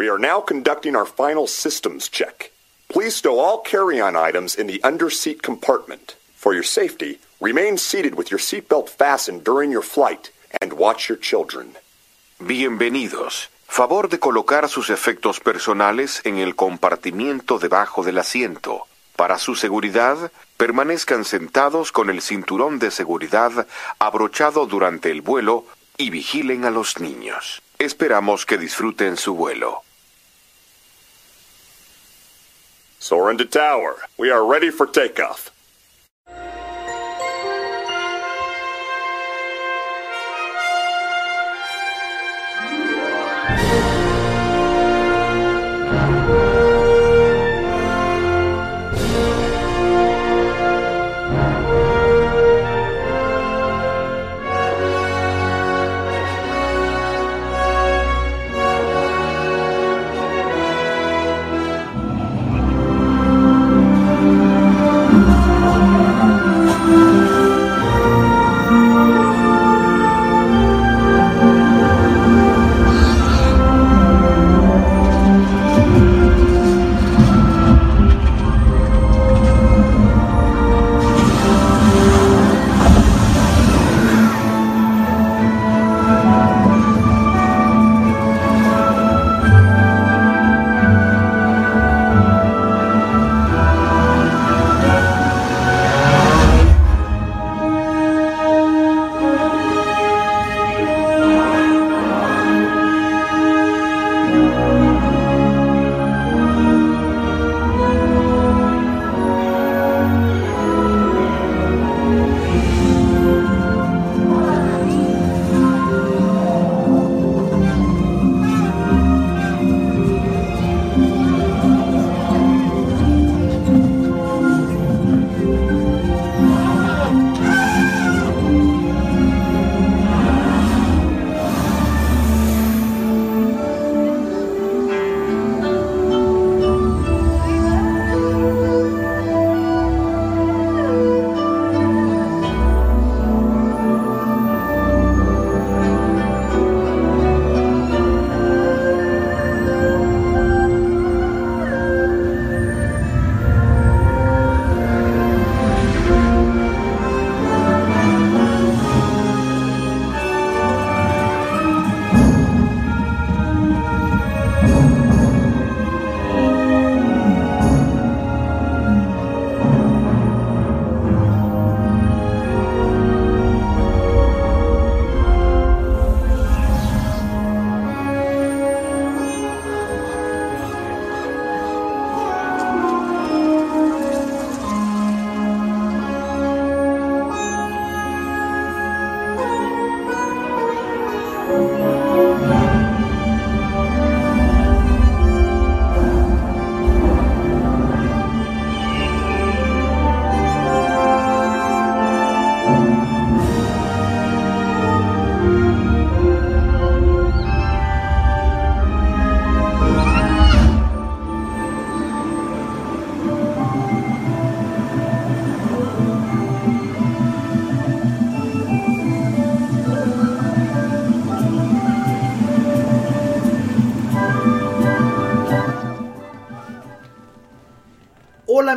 We are now conducting our final systems check. Please stow all carry-on items in the under-seat compartment. For your safety, remain seated with your seatbelt fastened during your flight and watch your children. Bienvenidos. Favor de colocar sus efectos personales en el compartimiento debajo del asiento. Para su seguridad, permanezcan sentados con el cinturón de seguridad abrochado durante el vuelo y vigilen a los niños. Esperamos que disfruten su vuelo. Soaring to tower. We are ready for takeoff.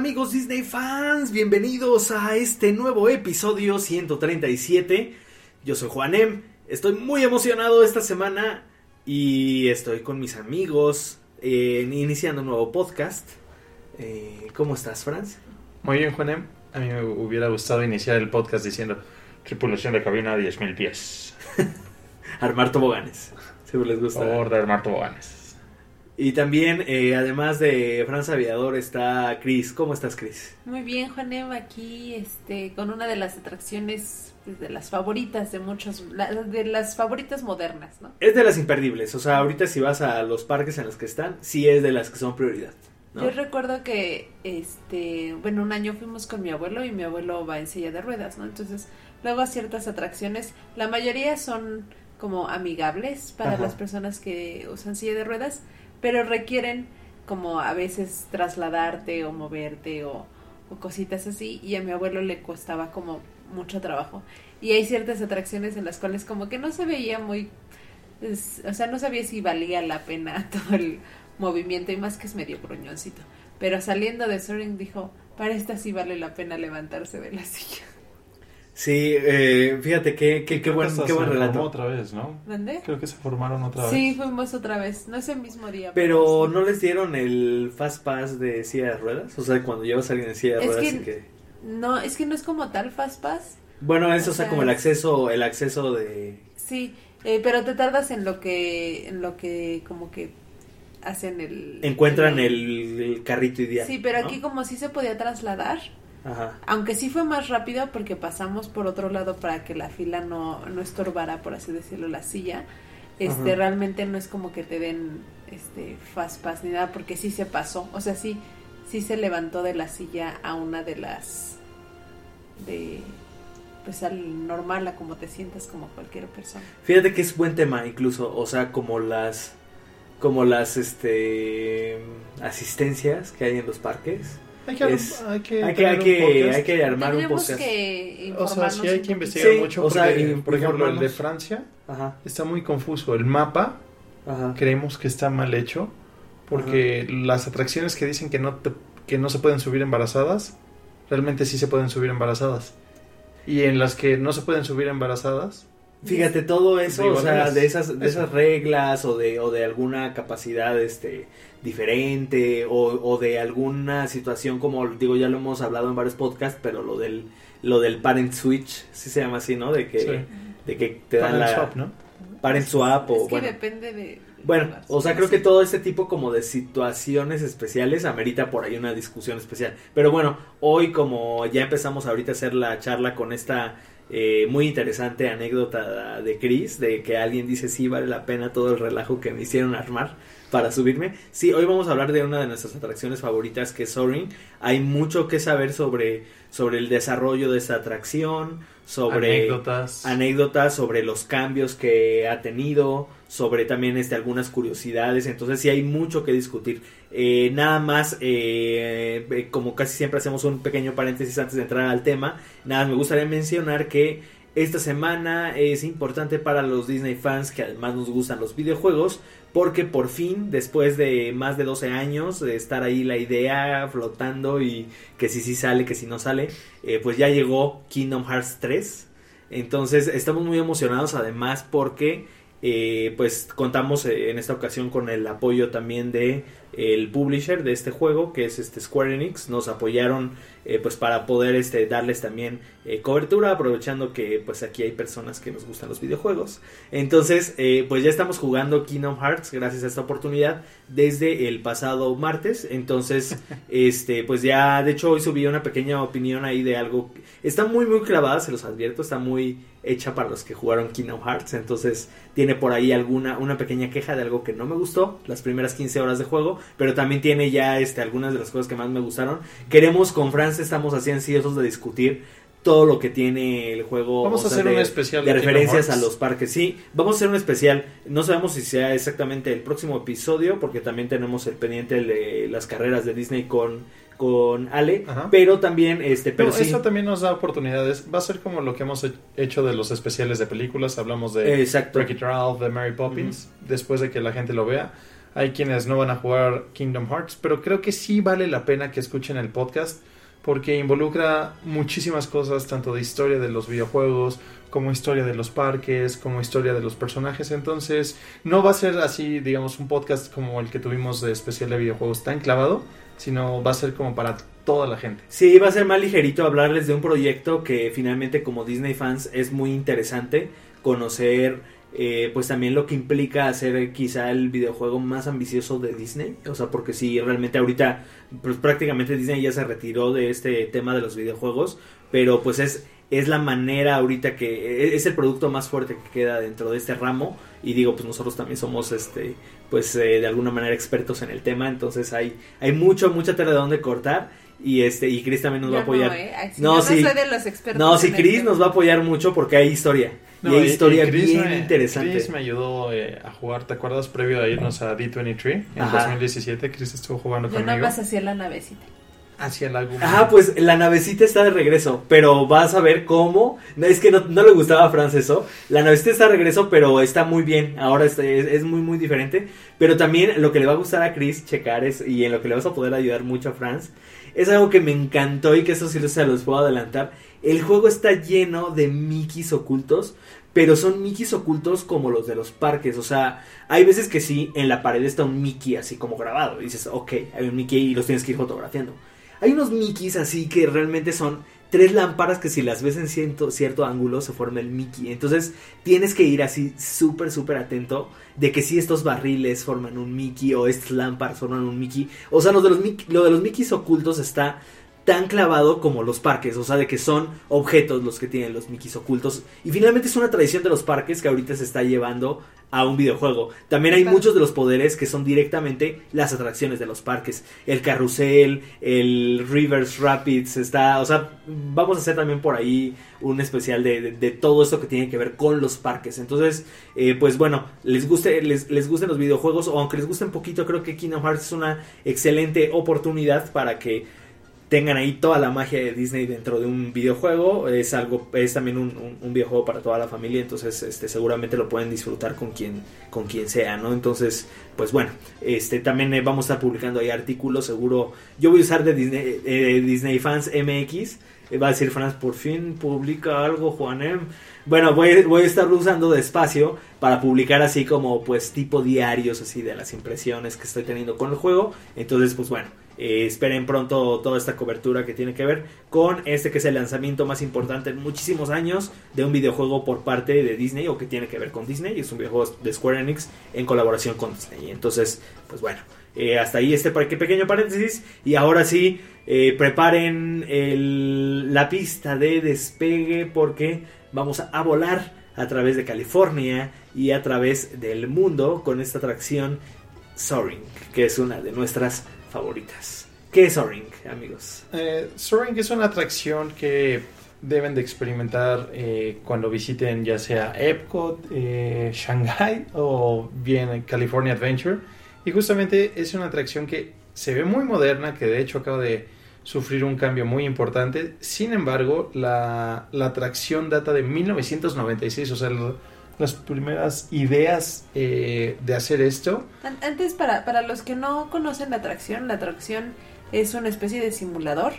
Amigos Disney fans, bienvenidos a este nuevo episodio 137. Yo soy Juanem, estoy muy emocionado esta semana y estoy con mis amigos eh, iniciando un nuevo podcast. Eh, ¿Cómo estás, Franz? Muy bien, Juanem. A mí me hubiera gustado iniciar el podcast diciendo tripulación de cabina a 10.000 pies. Armar toboganes. Les Por gusta. favor, de armar toboganes. Y también, eh, además de Franz Aviador, está Chris. ¿Cómo estás, Chris? Muy bien, Juanem, aquí este, con una de las atracciones pues, de las favoritas de muchos, la- de las favoritas modernas, ¿no? Es de las imperdibles. O sea, ahorita si vas a los parques en los que están, sí es de las que son prioridad. ¿no? Yo recuerdo que, este, bueno, un año fuimos con mi abuelo y mi abuelo va en silla de ruedas, ¿no? Entonces, luego a ciertas atracciones, la mayoría son como amigables para Ajá. las personas que usan silla de ruedas, pero requieren como a veces trasladarte o moverte o, cositas así y a mi abuelo le costaba como mucho trabajo. Y hay ciertas atracciones en las cuales como que no se veía muy o sea, no sabía si valía la pena todo el movimiento y más que es medio gruñoncito. Pero saliendo de Soaring dijo, para esta sí vale la pena levantarse de la silla. Sí, eh, fíjate qué, qué, qué que buen, hasta qué buen se relato. formó otra vez, ¿no? ¿Dónde? Creo que se formaron otra Sí, vez. fuimos otra vez. No ese mismo día. Pero sí. no les dieron el Fast Pass de silla de ruedas. O sea, cuando llevas a alguien en silla de Es ruedas. que- y que- No, es que no es como tal Fast Pass. Bueno, eso, o o sea, sea, como el es- acceso, el acceso de. Sí, eh, pero te tardas en lo que, en lo que como que hacen el... Encuentran el, el carrito ideal. Sí, pero ¿no? aquí como sí se podía trasladar, Ajá. aunque sí fue más rápido porque pasamos por otro lado para que la fila no, no estorbara, por así decirlo, la silla. Este, Ajá. realmente no es como que te den este fast pass ni nada porque sí se pasó, o sea, sí sí se levantó de la silla a una de las de pues al normal, a como te sientas como cualquier persona. Fíjate que es buen tema, incluso. O sea, como las. Como las este asistencias que hay en los parques. Hay que, Es- hay que, Hay que, hay que, podcast. hay que armar un podcast. que O sea, sí hay que investigar Sí, mucho. o sea, porque, y- por ejemplo, el de. Francia Ajá, está muy confuso. El mapa ajá. creemos que está mal hecho porque las atracciones que dicen que no te- que no se pueden subir embarazadas realmente sí se pueden subir embarazadas y en las que no se pueden subir embarazadas Fíjate, todo eso, o sea, de esas, de esas reglas o de, o de alguna capacidad este, diferente o, o de alguna situación como, digo, ya lo hemos hablado en varios podcasts, pero lo del, lo del parent switch, sí se llama así, ¿no? De que, Sí. de que te dan Parent la swap, ¿no? parent swap o Es que bueno. depende de... Bueno, o sea, creo que todo este tipo como de situaciones especiales amerita por ahí una discusión especial. Pero bueno, hoy como ya empezamos ahorita a hacer la charla con esta eh, muy interesante anécdota de Chris, de que alguien dice sí vale la pena todo el relajo que me hicieron armar para subirme. Sí, hoy vamos a hablar de una de nuestras atracciones favoritas que es Soaring. Hay mucho que saber sobre, sobre el desarrollo de esta atracción, sobre anécdotas anécdotas sobre los cambios que ha tenido, sobre también este, algunas curiosidades, entonces sí hay mucho que discutir. Eh, nada más, eh, eh, como casi siempre hacemos un pequeño paréntesis antes de entrar al tema, nada, me gustaría mencionar que esta semana es importante para los Disney fans que además nos gustan los videojuegos, porque por fin, después de más de 12 años de estar ahí la idea flotando y que si sí sale, que si no sale, pues ya llegó Kingdom Hearts 3. Entonces estamos muy emocionados además porque eh, pues contamos eh, en esta ocasión con el apoyo también de el publisher de este juego que es este Square Enix. Nos apoyaron eh, pues para poder este darles también eh, cobertura aprovechando que pues aquí hay personas que nos gustan los videojuegos. Entonces eh, pues ya estamos jugando Kingdom Hearts gracias a esta oportunidad desde el pasado martes. Entonces este pues ya de hecho hoy subí una pequeña opinión ahí de algo. Está muy muy clavada se los advierto está muy hecha para los que jugaron Kingdom Hearts. Entonces tiene por ahí alguna una pequeña queja de algo que no me gustó las primeras 15 horas de juego pero también tiene ya este algunas de las cosas que más me gustaron. Queremos con Franz estamos así ansiosos de discutir todo lo que tiene el juego Vamos o a sea, hacer de, un especial de referencias a los parques sí vamos a hacer un especial no sabemos si sea exactamente el próximo episodio porque también tenemos el pendiente de las carreras de Disney con con Ale Ajá. pero también este pero No, sí eso también nos da oportunidades. Va a ser como lo que hemos he- hecho de los especiales de películas. Hablamos de exacto Wreck-It Ralph, de Mary Poppins, después de que la gente lo vea. Hay quienes no van a jugar Kingdom Hearts, pero creo que sí vale la pena que escuchen el podcast porque involucra muchísimas cosas, tanto de historia de los videojuegos, como historia de los parques, como historia de los personajes. Entonces, no va a ser así, digamos, un podcast como el que tuvimos de especial de videojuegos tan clavado, sino va a ser como para toda la gente. Sí, va a ser más ligerito hablarles de un proyecto que finalmente como Disney fans es muy interesante conocer eh, pues también lo que implica hacer quizá el videojuego más ambicioso de Disney, o sea, porque si realmente ahorita pues prácticamente Disney ya se retiró de este tema de los videojuegos, pero pues es es la manera ahorita que e, es el producto más fuerte que queda dentro de este ramo. Y digo pues nosotros también somos este pues eh, de alguna manera expertos en el tema. Entonces hay hay mucho mucha tela de donde cortar y este y Chris también nos Yo va a apoyar No, ¿eh? Sí, No, yo sí. no soy de los expertos. no el Chris nos va a apoyar mucho porque hay historia y hay y- historia y Chris bien me- interesante Chris me ayudó eh, a jugar, ¿te acuerdas? Previo a irnos a D23 en Ajá. 2017, Chris estuvo jugando Yo nada conmigo. más hacía la navecita. hacia la Laguna. Ah, pues la navecita está de regreso, pero vas a ver cómo. No, es que no, no le gustaba a Franz eso. La navecita está de regreso, pero está muy bien. Ahora está- es, es muy, muy diferente. Pero también lo que le va a gustar a Chris checar es, y en lo que le vas a poder ayudar mucho a Franz, es algo que me encantó y que eso sí se los puedo adelantar. El juego está lleno de Mickeys ocultos, pero son Mickeys ocultos como los de los parques. O sea, hay veces que sí, en la pared está un Mickey así como grabado. Y dices, ok, hay un Mickey y los tienes que ir fotografiando. Hay unos Mickeys así que realmente son tres lámparas que si las ves en cierto, cierto ángulo se forma el Mickey. Entonces tienes que ir así súper, súper atento de que si estos barriles forman un Mickey o estas lámparas forman un Mickey. O sea, lo de los, lo de los ocultos está tan clavado como los parques, o sea, de que son objetos los que tienen los Mickeys ocultos. Y finalmente es una tradición de los parques que ahorita se está llevando a un videojuego. También hay muchos de los poderes que son directamente las atracciones de los parques. El carrusel, el Rivers Rapids, está, o sea, vamos a hacer también por ahí un especial de, de- de todo esto que tiene que ver con los parques. Entonces, eh, pues bueno, les guste, les, les gusten los videojuegos o aunque les guste un poquito, creo que Kingdom Hearts es una excelente oportunidad para que tengan ahí toda la magia de Disney dentro de un videojuego. Es algo, es también un, un- videojuego para toda la familia, entonces este seguramente lo pueden disfrutar con quien, con quien sea, ¿no? Entonces, pues bueno, este también eh, vamos a estar publicando ahí artículos, seguro. Yo voy a usar de Disney, eh, Disney Fans MX. eh, Va a decir Franz, por fin publica algo, Juanem. Bueno, voy, voy a estar usando despacio para publicar así como pues tipo diarios así de las impresiones que estoy teniendo con el juego. Entonces, pues bueno, eh, esperen pronto toda esta cobertura que tiene que ver con este que es el lanzamiento más importante en muchísimos años de un videojuego por parte de Disney o que tiene que ver con Disney. Es un videojuego de Square Enix en colaboración con Disney. Entonces, pues bueno, eh, hasta ahí este pequeño paréntesis. Y ahora sí, eh, preparen la pista de despegue porque vamos a volar a través de California y a través del mundo con esta atracción Soaring, que es una de nuestras favoritas. ¿Qué es Soaring, amigos? Eh, Soaring es una atracción que deben de experimentar eh, cuando visiten ya sea Epcot, eh, Shanghai o bien California Adventure. Y justamente es una atracción que se ve muy moderna, que de hecho acaba de sufrir un cambio muy importante. Sin embargo, la, la atracción data de 1996, o sea, lo- las primeras ideas eh, de hacer esto. An- Antes, para, para los que no conocen la atracción, la atracción es una especie de simulador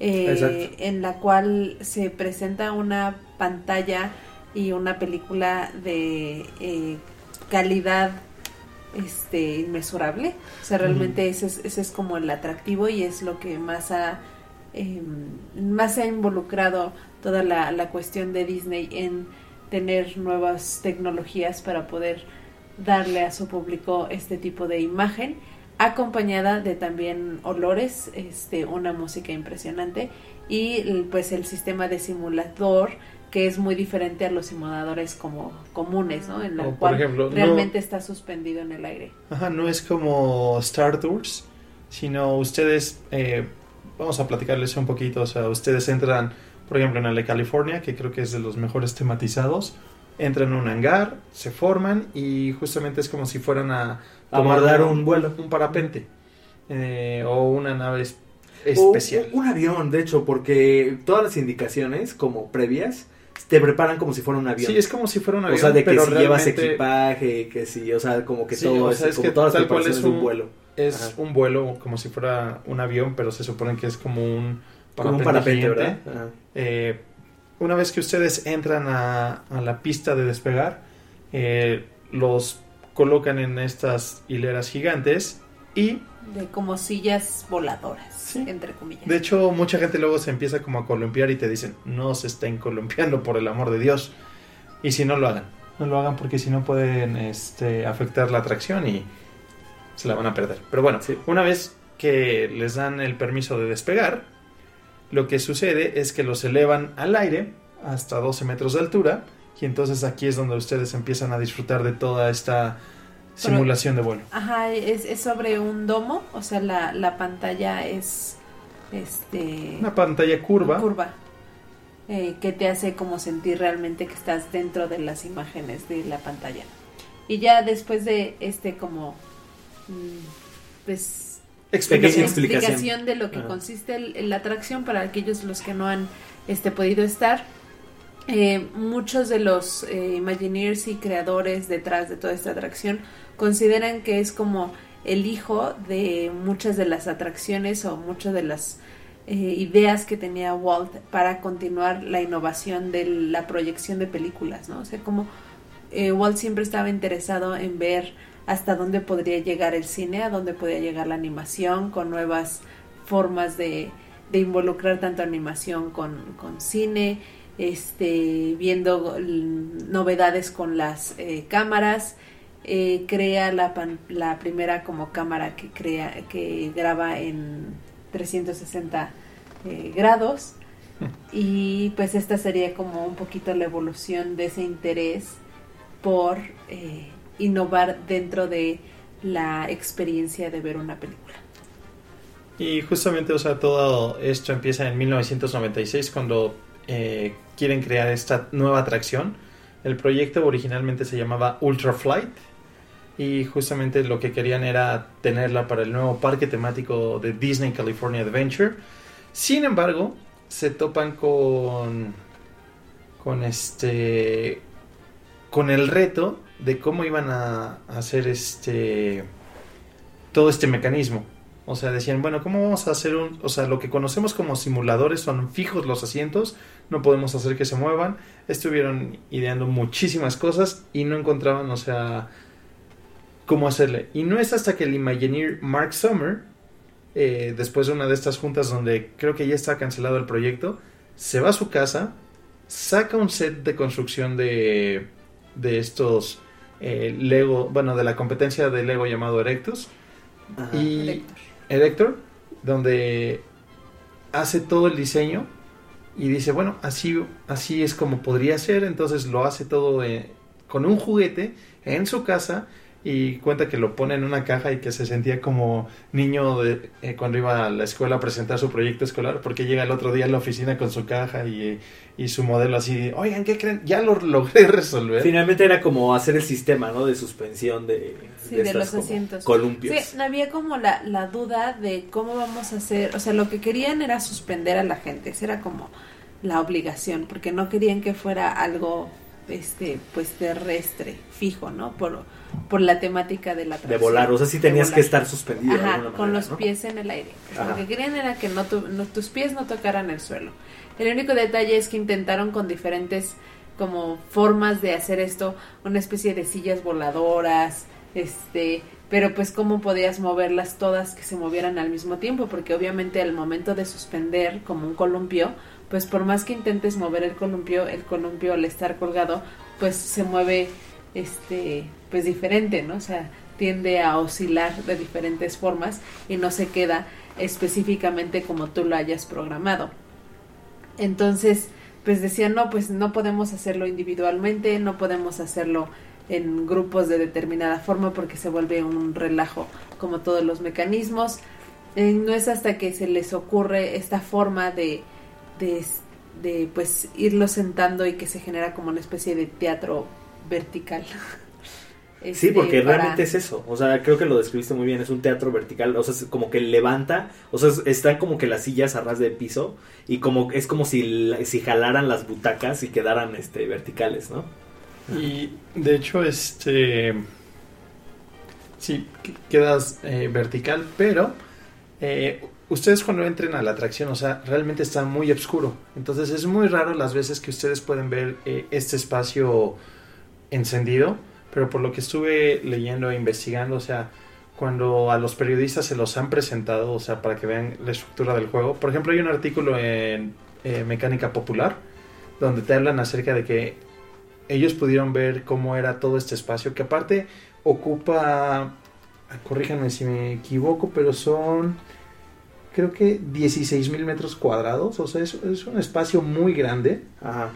eh, en la cual se presenta una pantalla y una película de eh, calidad este inmesurable. O sea, realmente ese, es, ese es como el atractivo y es lo que más ha eh, más ha involucrado toda la, la cuestión de Disney en tener nuevas tecnologías para poder darle a su público este tipo de imagen acompañada de también olores, este, una música impresionante y pues el sistema de simulador que es muy diferente a los simuladores como comunes, ¿no? En la O, cual ejemplo, no- realmente está suspendido en el aire. Ajá, no es como Star Tours, sino ustedes, eh, vamos a platicarles un poquito, o sea, ustedes entran, por ejemplo, en el de California, que creo que es de los mejores tematizados, entran en un hangar, se forman y justamente es como si fueran a Abordar un vuelo. un parapente eh, o una nave es- O especial. un avión, de hecho, porque todas las indicaciones como previas te preparan como si fuera un avión. Sí, es como si fuera un o avión, sea, de que pero si llevas equipaje, que si, o sea, como que Sí, todo o es, sea, es como que todas las preparaciones es de un un- vuelo. es Ajá. un vuelo como si fuera un avión, pero se supone que es como un Como un parapente. Eh, una vez que ustedes entran a, a la pista de despegar, eh, los colocan en estas hileras gigantes y De como sillas voladoras, Sí. entre comillas. de hecho mucha gente luego se empieza como a columpiar y te dicen no se estén columpiando por el amor de Dios y si no lo hagan no lo hagan porque si no pueden este, afectar la atracción y se la van a perder pero bueno Sí. una vez que les dan el permiso de despegar lo que sucede es que los elevan al aire hasta 12 metros de altura y entonces aquí es donde ustedes empiezan a disfrutar de toda esta Pero- simulación de vuelo Ajá, es, es sobre un domo, o sea, la, la pantalla es este una pantalla curva curva eh, que te hace como sentir realmente que estás dentro de las imágenes de la pantalla. Y ya después de este como mm, pues Explicación. De lo que Ajá. consiste el- la atracción para aquellos los que no han este, podido estar. Eh, muchos de los eh, Imagineers y creadores detrás de toda esta atracción consideran que es como el hijo de muchas de las atracciones o muchas de las eh, ideas que tenía Walt para continuar la innovación de la proyección de películas, ¿no? O sea, como eh, Walt siempre estaba interesado en ver hasta dónde podría llegar el cine, a dónde podía llegar la animación, con nuevas formas de, de involucrar tanto animación con, con cine, este, viendo novedades con las eh, cámaras, eh, crea la, pan- la primera como cámara que crea que graba en 360 eh, grados. Y pues esta sería como un poquito la evolución de ese interés por eh, innovar dentro de la experiencia de ver una película. Y justamente, o sea, todo esto empieza en 1996 cuando eh, quieren crear esta nueva atracción. El proyecto originalmente se llamaba Ultra Flight y justamente lo que querían era tenerla para el nuevo parque temático de Disney California Adventure. Sin embargo, se topan con con este con el reto de cómo iban a hacer este todo este mecanismo. O sea, decían, bueno, ¿cómo vamos a hacer un... O sea, lo que conocemos como simuladores son fijos los asientos, no podemos hacer que se muevan. Estuvieron ideando muchísimas cosas y no encontraban, o sea, cómo hacerle. Y no es hasta que el Imagineer Mark Summer, eh, después de una de estas juntas donde creo que ya está cancelado el proyecto, se va a su casa, saca un set de construcción de, de estos eh, Lego, bueno, de la competencia de Lego llamado Erectus. Ajá. Y Erector. Erector, donde hace todo el diseño y dice, bueno, así, así es como podría ser, entonces lo hace todo eh, con un juguete en su casa y cuenta que lo pone en una caja y que se sentía como niño de, eh, cuando iba a la escuela a presentar su proyecto escolar, porque llega el otro día a la oficina con su caja y, y su modelo así, oigan, ¿qué creen? Ya lo logré resolver. Finalmente era como hacer el sistema, ¿no? De suspensión de, Sí, de estas los asientos. columpios. Sí, había como la, la duda de cómo vamos a hacer, o sea, lo que querían era suspender a la gente, esa era como la obligación, porque no querían que fuera algo, este, pues terrestre, fijo, ¿no? Por, por la temática de la de volar, o sea, sí de tenías que estar suspendido de Ajá, alguna con manera, los ¿no? pies en el aire. Ajá. Lo que querían era que no, tu- no- tus pies no tocaran el suelo. El único detalle es que intentaron con diferentes como formas de hacer esto, una especie de sillas voladoras, este, pero pues cómo podías moverlas todas que se movieran al mismo tiempo, porque obviamente al momento de suspender como un columpio, pues por más que intentes mover el columpio, el columpio al estar colgado, pues se mueve este pues diferente, ¿no? O sea, tiende a oscilar de diferentes formas y no se queda específicamente como tú lo hayas programado. Entonces, pues decían, no, pues no podemos hacerlo individualmente, no podemos hacerlo en grupos de determinada forma porque se vuelve un relajo como todos los mecanismos. Eh, no es hasta que se les ocurre esta forma de, de, de, pues irlo sentando y que se genera como una especie de teatro vertical. Sí, Este, porque para- realmente es eso. O sea, creo que lo describiste muy bien. Es un teatro vertical. O sea, es como que levanta. O sea, es- están como que las sillas a ras de piso. Y como es como si, si jalaran las butacas y quedaran este verticales, ¿no? Y de hecho, este. Sí, qu- quedas eh, vertical, pero eh, ustedes cuando entren a la atracción, o sea, realmente está muy oscuro. Entonces es muy raro las veces que ustedes pueden ver eh, este espacio encendido, pero por lo que estuve leyendo e investigando, o sea, cuando a los periodistas se los han presentado, o sea, para que vean la estructura del juego. Por ejemplo, hay un artículo en eh, Mecánica Popular donde te hablan acerca de que ellos pudieron ver cómo era todo este espacio, que aparte ocupa, corríjanme si me equivoco, pero son creo que 16 mil metros cuadrados, o sea, es, es un espacio muy grande Ajá.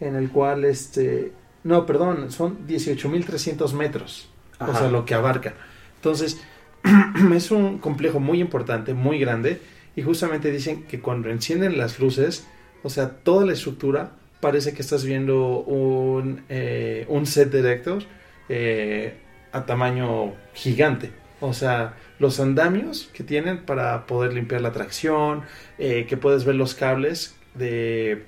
en el cual, este, no, perdón, son 18.300 metros, o sea, lo que abarca. Entonces, es un complejo muy importante, muy grande, y justamente dicen que cuando encienden las luces, o sea, toda la estructura parece que estás viendo un, eh, un set de Erector eh, a tamaño gigante. O sea, los andamios que tienen para poder limpiar la tracción, eh, que puedes ver los cables de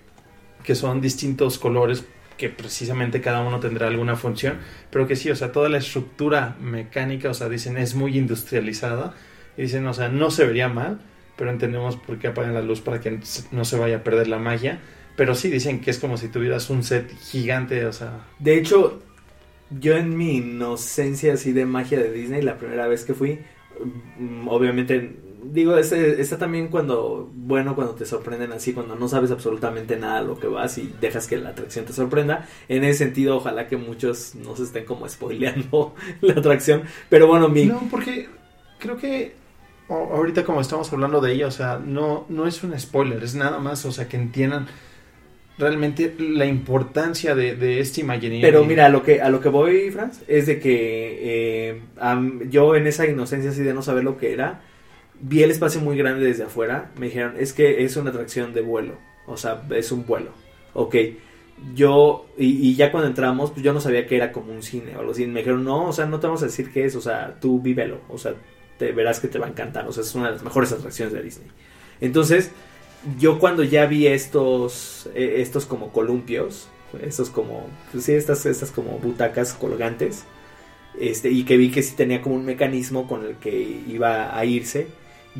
que son distintos colores que precisamente cada uno tendrá alguna función, pero que sí, o sea, toda la estructura mecánica, o sea, dicen es muy industrializada. Y dicen, o sea, no se vería mal, pero entendemos por qué apagan la luz para que no se vaya a perder la magia, pero sí dicen que es como si tuvieras un set gigante, o sea, De hecho, yo en mi inocencia así de magia de Disney, la primera vez que fui, mm, obviamente, digo, está también cuando, bueno, cuando te sorprenden así, cuando no sabes absolutamente nada de lo que vas y dejas que la atracción te sorprenda. En ese sentido, ojalá que muchos no se estén como spoileando la atracción. Pero bueno, mi... No, porque creo que ahorita como estamos hablando de ella, o sea, no, no es un spoiler, es nada más, o sea, que entiendan realmente la importancia de, de este Imagineering. Pero mira, a lo que, a lo que voy, Franz, es de que eh, yo en esa inocencia así de no saber lo que era, vi el espacio muy grande desde afuera, me dijeron, es que es una atracción de vuelo, o sea, es un vuelo, ok. Yo, y, y ya cuando entramos, pues yo no sabía que era como un cine o algo así, me dijeron, no, o sea, no te vamos a decir qué es, o sea, tú vívelo, o sea, te verás que te va a encantar, o sea, es una de las mejores atracciones de Disney. Entonces, yo cuando ya vi estos, eh, estos como columpios, estos como, pues sí, estas, estas como butacas colgantes, este, y que vi que sí tenía como un mecanismo con el que iba a irse,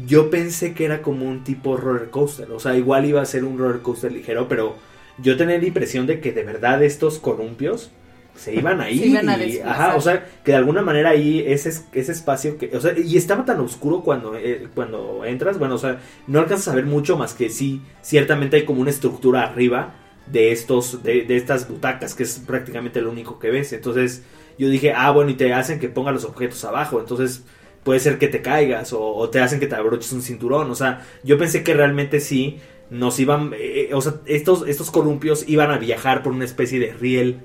yo pensé que era como un tipo roller coaster, o sea, igual iba a ser un roller coaster ligero, pero yo tenía la impresión de que de verdad estos columpios se iban a ir. Se iban a y- ajá, o sea, que de alguna manera ahí ese, ese espacio que, o sea, y estaba tan oscuro cuando, eh, cuando entras, bueno, o sea, no alcanzas a ver mucho más que sí, ciertamente hay como una estructura arriba de estos, de, de estas butacas, que es prácticamente lo único que ves. Entonces, yo dije, ah, bueno, y te hacen que pongas los objetos abajo, entonces puede ser que te caigas o, o te hacen que te abroches un cinturón, o sea, yo pensé que realmente sí nos iban, eh, o sea, estos, estos columpios iban a viajar por una especie de riel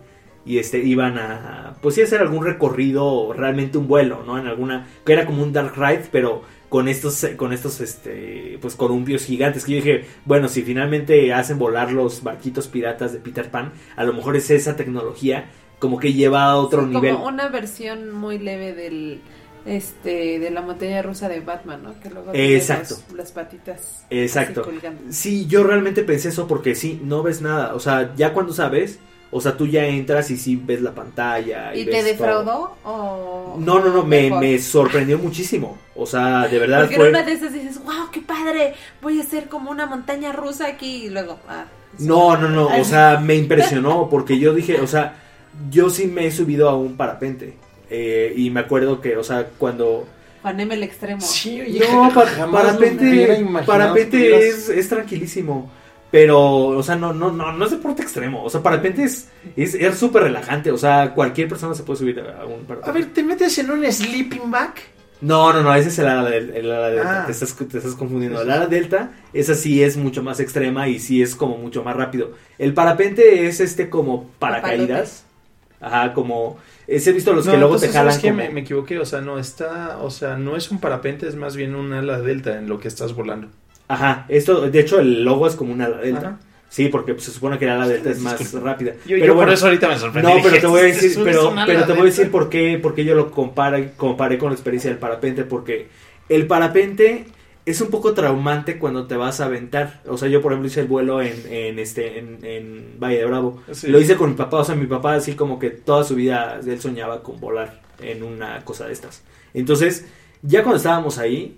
y este iban a pues sí hacer algún recorrido realmente un vuelo no en alguna que era como un dark ride pero con estos con estos este pues columpios gigantes que yo dije bueno si finalmente hacen volar los barquitos piratas de Peter Pan a lo mejor es esa tecnología como que lleva a otro Sí, nivel Como una versión muy leve del este de la montaña rusa de Batman, ¿no? Que luego Exacto. los- las patitas. Exacto. Sí, yo realmente pensé eso porque sí, no ves nada. O sea, ya cuando sabes, o sea, tú ya entras y sí ves la pantalla. Y, ¿Y ves te defraudó o No, no, no, me, sorprendió muchísimo. O sea, de verdad Porque fue... en una de esas dices, wow, qué padre, voy a hacer como una montaña rusa aquí y luego, ah. No, no, no, o sea, me impresionó porque yo dije, o sea, yo sí me he subido a un parapente. eh, y me acuerdo que, o sea, cuando... M el extremo. Sí, oye, No, pa- parapente, parapente es, es tranquilísimo. Pero, o sea, no, no, no, no es deporte extremo. O sea, parapente es es es súper relajante. O sea, cualquier persona se puede subir a un parapente. A ver, ¿te metes en un sleeping bag? No, no, no, ese es el ala, del, el ala delta. Ah. Te, estás, te estás confundiendo. El ala delta, esa sí es mucho más extrema y sí es como mucho más rápido. El parapente es este como paracaídas. Ajá, como. Ese he visto los no, que luego te jalan. como- Me, me equivoqué, o sea, no está, o sea, no es un parapente, es más bien un ala delta en lo que estás volando. Ajá, esto, de hecho, el logo es como un ala delta. Ajá. Sí, porque pues, se supone que el ala delta es más Disculpa. rápida. Yo, pero yo bueno, por eso ahorita me sorprendí. No, pero te voy a "Este decir, pero, pero te voy a decir delta". por qué, por qué yo lo compara, comparé con la experiencia del parapente, porque el parapente es un poco traumante cuando te vas a aventar. O sea, yo por ejemplo hice el vuelo en, en este, en, en Valle de Bravo. Sí. Lo hice con mi papá, o sea, mi papá así como que toda su vida él soñaba con volar en una cosa de estas. Entonces, ya cuando estábamos ahí,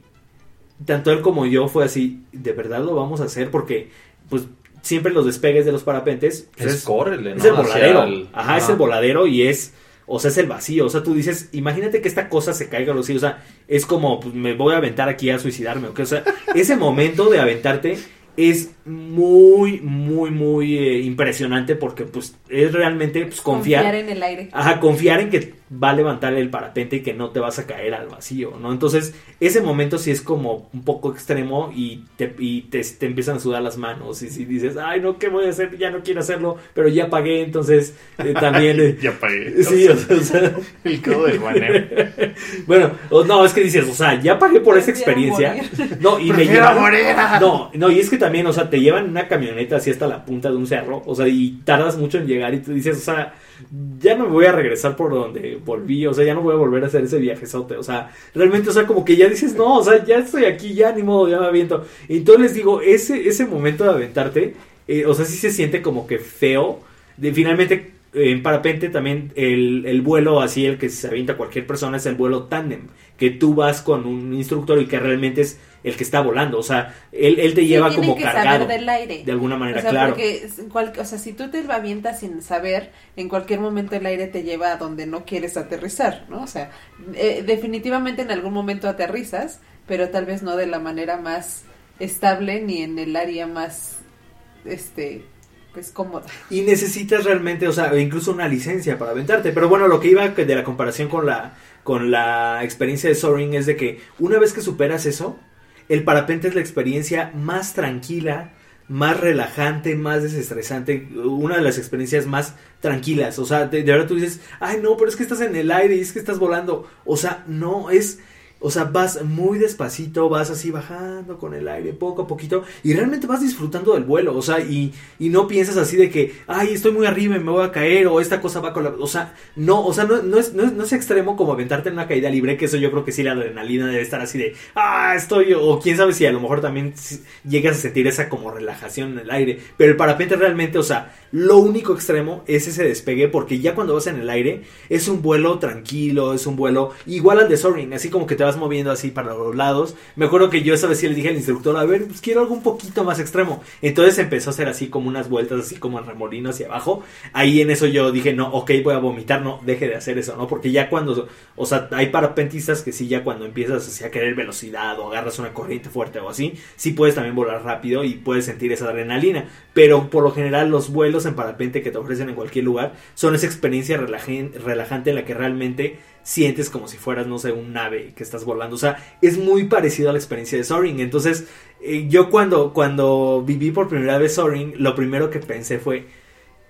tanto él como yo fue así, de verdad lo vamos a hacer porque, pues, siempre los despegues de los parapentes pues, Es córrele, ¿no? es el voladero. el- Ajá, es el voladero y es. O sea, es el vacío. O sea, tú dices, imagínate que esta cosa se caiga así. O sea, es como, pues me voy a aventar aquí a suicidarme. ¿ok? O sea, ese momento de aventarte es muy, muy, muy eh, impresionante porque, pues, es realmente pues, confiar. Confiar en el aire. Ajá, confiar en que va a levantar el parapente y que no te vas a caer al vacío, ¿no? Entonces, ese momento sí es como un poco extremo y te, y te, te empiezan a sudar las manos y si dices, ay, no, ¿qué voy a hacer? Ya no quiero hacerlo, pero ya pagué, entonces eh, también... eh, Ya pagué. Sí, o sea, o sea, El codo de Juanem. bueno, o- no, es que dices, o sea, ya pagué por esa experiencia. No, y me morir. No, no, y es que también, o sea, te llevan una camioneta así hasta la punta de un cerro, o sea, y tardas mucho en llegar y tú dices, o sea, ya no voy a regresar por donde volví, o sea, ya no voy a volver a hacer ese viajezote, o sea, realmente, o sea, como que ya dices, no, o sea, ya estoy aquí, ya ni modo, ya me aviento. Y entonces les digo, ese, ese momento de aventarte, eh, o sea, sí se siente como que feo, de finalmente en parapente también el, el, vuelo así el que se avienta cualquier persona es el vuelo tándem que tú vas con un instructor y que realmente es el que está volando o sea él, él te lleva como cargado del aire. de alguna manera o sea, claro porque o sea si tú te avientas sin saber en cualquier momento el aire te lleva a donde no quieres aterrizar no o sea eh, definitivamente en algún momento aterrizas pero tal vez no de la manera más estable ni en el área más este pues cómoda. Y necesitas realmente, o sea, incluso una licencia para aventarte. Pero bueno, lo que iba de la comparación con la, con la experiencia de Soaring es de que una vez que superas eso, el parapente es la experiencia más tranquila, más relajante, más desestresante, una de las experiencias más tranquilas. O sea, de, de tú dices, ay no, pero es que estás en el aire y es que estás volando. O sea, no, es o sea, vas muy despacito, vas así bajando con el aire poco a poquito y realmente vas disfrutando del vuelo, o sea, y, y no piensas así de que, ay, estoy muy arriba y me voy a caer o esta cosa va con la... O sea, no, o sea, no, no, es, no, es, no es extremo como aventarte en una caída libre, que eso yo creo que sí la adrenalina debe estar así de, ah, estoy, o quién sabe si a lo mejor también llegas a sentir esa como relajación en el aire, pero el parapente realmente, o sea, lo único extremo es ese despegue porque ya cuando vas en el aire es un vuelo tranquilo, es un vuelo igual al de Soaring, así como que te vas moviendo así para los lados. Me acuerdo que yo esa vez sí le dije al instructor, a ver, pues quiero algo un poquito más extremo. Entonces empezó a hacer así como unas vueltas así como en remolino hacia abajo. Ahí en eso yo dije, no, ok, voy a vomitar, no, deje de hacer eso, ¿no? Porque ya cuando, o sea, hay parapentistas que sí, ya cuando empiezas así a querer velocidad o agarras una corriente fuerte o así, sí puedes también volar rápido y puedes sentir esa adrenalina. Pero por lo general los vuelos en parapente que te ofrecen en cualquier lugar son esa experiencia relajante en la que realmente sientes como si fueras, no sé, un nave que estás volando. O sea, es muy parecido a la experiencia de Soaring. Entonces, eh, yo cuando, cuando viví por primera vez Soaring, lo primero que pensé fue,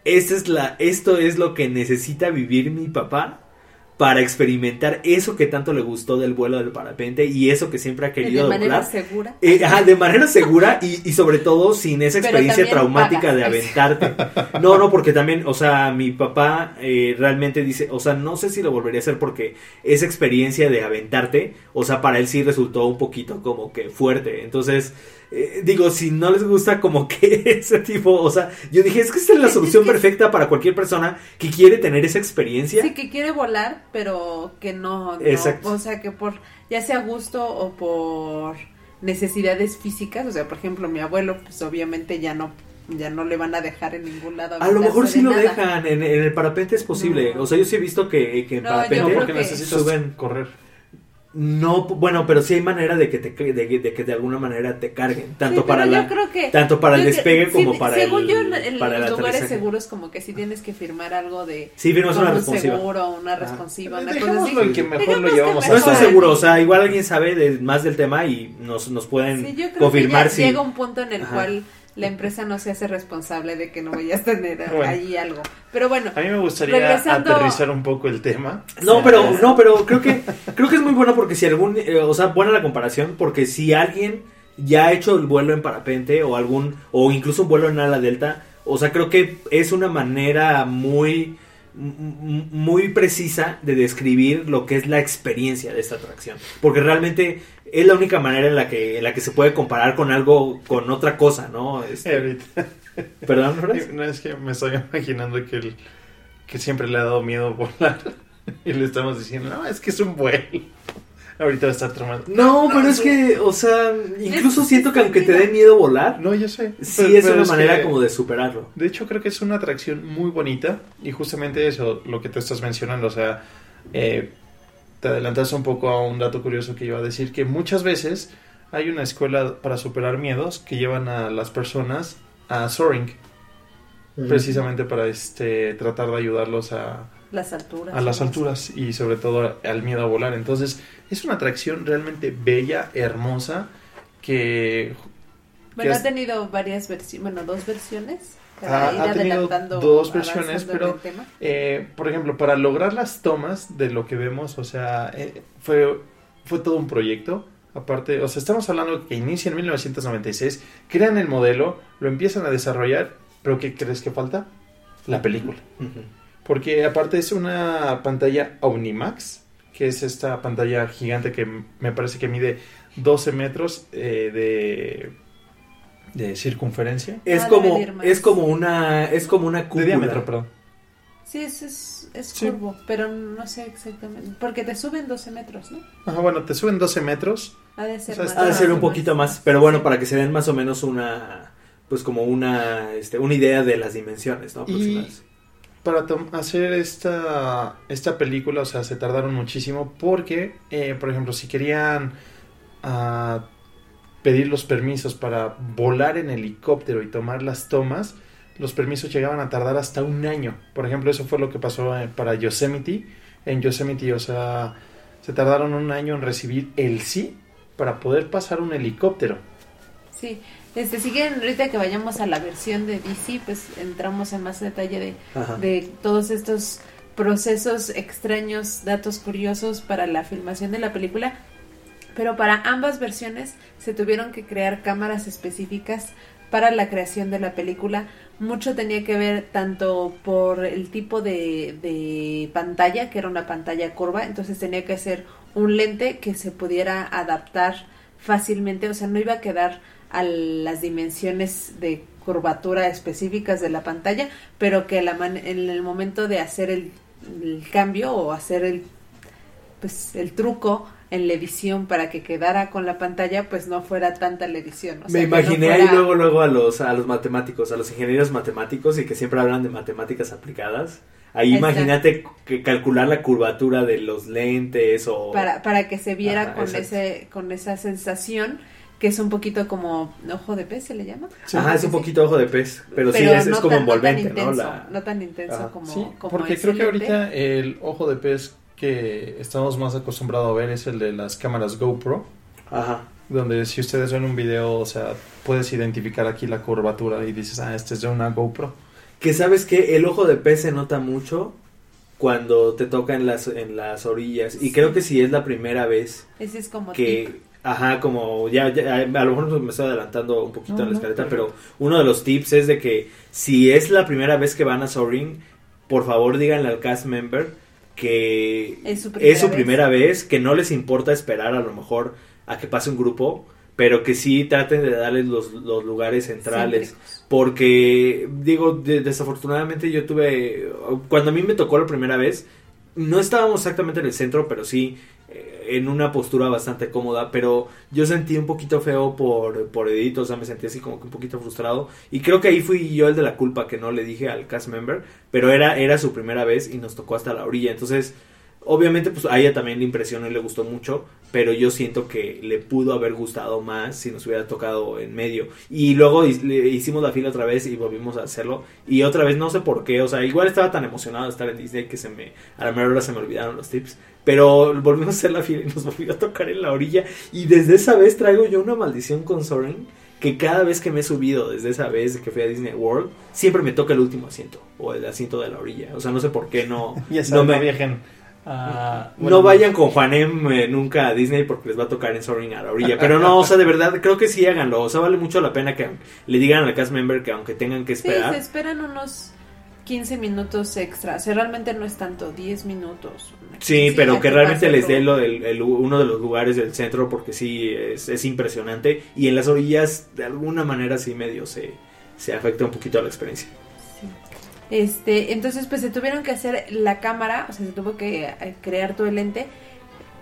esta es la, esto es lo que necesita vivir mi papá para experimentar eso que tanto le gustó del vuelo del parapente y eso que siempre ha querido de manera volar. segura Eh, ajá, de manera segura y, y sobre todo sin esa experiencia traumática de aventarte. No, no, porque también, o sea, mi papá eh, realmente dice, o sea, no sé si lo volvería a hacer porque esa experiencia de aventarte, o sea, para él sí resultó un poquito como que fuerte. Entonces, eh, digo, si no les gusta como que ese tipo, o sea, yo dije, es que esta es la Es- solución es que- perfecta para cualquier persona que quiere tener esa experiencia. Sí, que quiere volar, pero que no, no, Exacto. o sea, que por, ya sea gusto o por necesidades físicas, o sea, por ejemplo, mi abuelo, pues obviamente ya no, ya no le van a dejar en ningún lado. A lo mejor sí lo nada. dejan, en, en el parapente es posible. No. O sea, yo sí he visto que, que en No, parapente porque suben correr. No, bueno, pero sí hay manera de que te de, que- de que de alguna manera te carguen, tanto Sí, para la creo que- tanto para el que- despegue como para según el yo, en, para los lugares seguros como que sí tienes que firmar algo de Sí, firmas una un responsiva. seguro, una responsiva, una cosa así. Que mejor Digamos lo que llevamos a No estoy seguro, o sea, igual alguien sabe de, más del tema y nos, nos pueden Sí, yo creo confirmar que ya si llega un punto en el Ajá. cual la empresa no se hace responsable de que no vayas a tener Bueno. allí algo. Pero bueno, A mí me gustaría Regresando- aterrizar un poco el tema. No, pero no, pero creo que creo que es muy bueno porque si algún, eh, o sea, buena la comparación porque si alguien ya ha hecho el vuelo en parapente o algún o incluso un vuelo en ala delta, o sea, creo que es una manera muy muy precisa de describir lo que es la experiencia de esta atracción, porque realmente es la única manera en la que en la que se puede comparar con algo con otra cosa, ¿no? Este, Eh, ahorita- Perdón, Flores? No es que me estoy imaginando que, el, que siempre le ha dado miedo volar. Y le estamos diciendo, no, es que es un vuelo. Ahorita va a estar tramando. No, pero es que, o sea, incluso siento que aunque te dé miedo volar, No, yo sé. Sí, Pero- es pero una manera que- como de superarlo. De hecho, creo que es una atracción muy bonita. Y justamente eso, lo que te estás mencionando. O sea, eh, te adelantas un poco a un dato curioso que iba a decir: que muchas veces hay una escuela para superar miedos que llevan a las personas a soaring. Precisamente para este tratar de ayudarlos a, las alturas. a las alturas y sobre todo al miedo a volar. Entonces, es una atracción realmente bella, hermosa, que Bueno, que ha tenido varias versiones, bueno, dos versiones. Ha- tenido dos versiones, pero-. Eh, por ejemplo, para lograr las tomas de lo que vemos, o sea, eh, fue, fue todo un proyecto. Aparte, o sea, estamos hablando que inicia en 1996, crean el modelo, lo empiezan a desarrollar, pero ¿qué crees que falta? La película. Porque aparte es una pantalla Omnimax, que es esta pantalla gigante que me parece que mide 12 metros eh, de, de circunferencia. Es Ah, como, es como una, es como una De cúpula. diámetro, perdón. Sí, es, es, es Sí. curvo, pero no sé exactamente. Porque te suben 12 metros, ¿no? Ajá, bueno, te suben 12 metros. Ha de ser O sea, más. Ha de ser un más. poquito más, pero bueno, para que se den más o menos una, pues como una, este, una idea de las dimensiones, ¿no? Y Aproximadas. para hacer esta, esta película, o sea, se tardaron muchísimo porque, eh, por ejemplo, si querían ah, pedir los permisos para volar en helicóptero y tomar las tomas, los permisos llegaban a tardar hasta un año. Por ejemplo, eso fue lo que pasó eh, para Yosemite. En Yosemite, o sea, se tardaron un año en recibir el sí para poder pasar un helicóptero. Sí. Este, si quieren, ahorita que vayamos a la versión de DC, pues entramos en más detalle de, de todos estos procesos extraños, datos curiosos para la filmación de la película. Pero para ambas versiones se tuvieron que crear cámaras específicas para la creación de la película. Mucho tenía que ver tanto por el tipo de, de pantalla, que era una pantalla curva, entonces tenía que ser un lente que se pudiera adaptar fácilmente, o sea, no iba a quedar a las dimensiones de curvatura específicas de la pantalla, pero que en el momento de hacer el, el cambio o hacer el pues el truco en la edición para que quedara con la pantalla, pues no fuera tanta la edición. o sea, Me que no imaginé ahí luego, luego a los, a los matemáticos, a los ingenieros matemáticos y que siempre hablan de matemáticas aplicadas. Ahí Exacto. imagínate que calcular la curvatura de los lentes o... para, para que se viera Ajá, con exacto. ese con esa sensación que es un poquito como ojo de pez se le llama Ajá, es un Sí. poquito ojo de pez, pero, sí, es, como tan- no tan envolvente, ¿no? intenso, La- no tan intenso Ajá. como, Sí, como porque creo que lente. ahorita el ojo de pez que estamos más acostumbrados a ver es el de las cámaras GoPro, Ajá. donde si ustedes ven un video, o sea, puedes identificar aquí la curvatura y dices, ah, este es de una GoPro. Que sabes que el ojo de pez se nota mucho cuando te toca en las, en las orillas. Y creo que si es la primera vez ese es como tip. que... Ajá, como ya, ya- a lo mejor me estoy adelantando un poquito No, en la no, escaleta, perfecto. pero uno de los tips es de que si es la primera vez que van a Soaring, por favor díganle al cast member que Es su primera es su vez. primera vez, que no les importa esperar a lo mejor a que pase un grupo, pero que sí traten de darles los, los lugares centrales. Céntricos. Porque, digo, de- desafortunadamente yo tuve, cuando a mí me tocó la primera vez, no estábamos exactamente en el centro, pero sí en una postura bastante cómoda, pero yo sentí un poquito feo por, por Edith, o sea, me sentí así como que un poquito frustrado. Y creo que ahí fui yo el de la culpa que no le dije al cast member, pero era, era su primera vez y nos tocó hasta la orilla. Entonces, obviamente, pues a ella también le impresionó y le gustó mucho, pero yo siento que le pudo haber gustado más si nos hubiera tocado en medio. Y luego hicimos la fila otra vez y volvimos a hacerlo. Y otra vez no sé por qué, o sea, igual estaba tan emocionado de estar en Disney que se me, a la mera hora se me olvidaron los tips. Pero volvimos a hacer la fila y nos volvió a tocar en la orilla. Y desde esa vez traigo yo una maldición con Soren. Que cada vez que me he subido desde esa vez que fui a Disney World, siempre me toca el último asiento. O el asiento de la orilla. O sea, no sé por qué no. Ya no saben, no, me, viajen. a- no vayan con Juanem eh, nunca a Disney porque les va a tocar en Soaring a la orilla. Pero no, o sea, de verdad, creo que sí háganlo. O sea, vale mucho la pena que le digan al cast member que aunque tengan que Sí, esperar. se esperan unos 15 minutos extra. O sea, realmente no es tanto, 10 minutos. Sí, pero que realmente les dé lo del- el- uno de los lugares del centro porque sí es, es impresionante. Y en las orillas, de alguna manera, sí medio se, se afecta un poquito a la experiencia. Este, entonces pues se tuvieron que hacer la cámara, o sea, se tuvo que eh, crear todo el lente.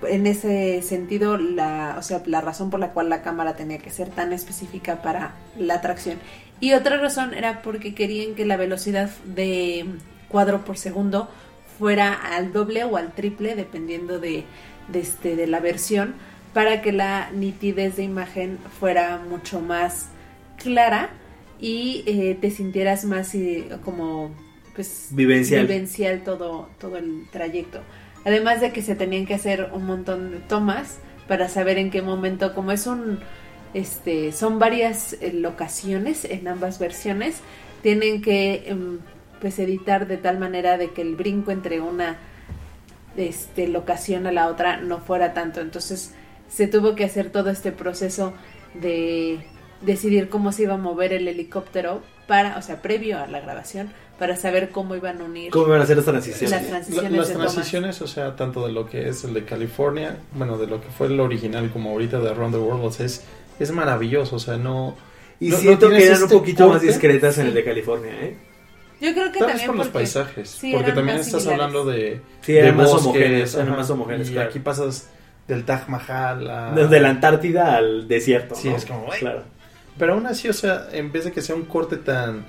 En ese sentido, la, o sea, la razón por la cual la cámara tenía que ser tan específica para la atracción. Y otra razón era porque querían que la velocidad de cuadro por segundo fuera al doble o al triple, dependiendo de, de, este, de la versión, para que la nitidez de imagen fuera mucho más clara y eh, te sintieras más eh, como pues Vivencial. vivencial todo, todo el trayecto. Además de que se tenían que hacer un montón de tomas para saber en qué momento, como es un, este, son varias eh, locaciones en ambas versiones, tienen que em, pues editar de tal manera de que el brinco entre una este, locación a la otra no fuera tanto. Entonces se tuvo que hacer todo este proceso de decidir cómo se iba a mover el helicóptero para, o sea, previo a la grabación, para saber cómo iban a unir. ¿Cómo iban a hacer las transiciones? Las La- transiciones las transiciones, o sea, tanto de lo que es el de California, bueno, de lo que fue el original como ahorita de Around the World, o sea, es, es maravilloso, o sea, no... Y no- no siento que tienes eran un este poquito más corte. discretas en el de California, ¿eh? Yo creo que Tal también por los porque- paisajes, sí, porque también más estás similares. hablando de, Sí, de eran más bosques, homogéneos, eran más homogéneos, y claro. aquí pasas del Taj Mahal a... Desde la Antártida al desierto, Sí, ¿no? es como. Claro. Pero aún así, o sea, en vez de que sea un corte tan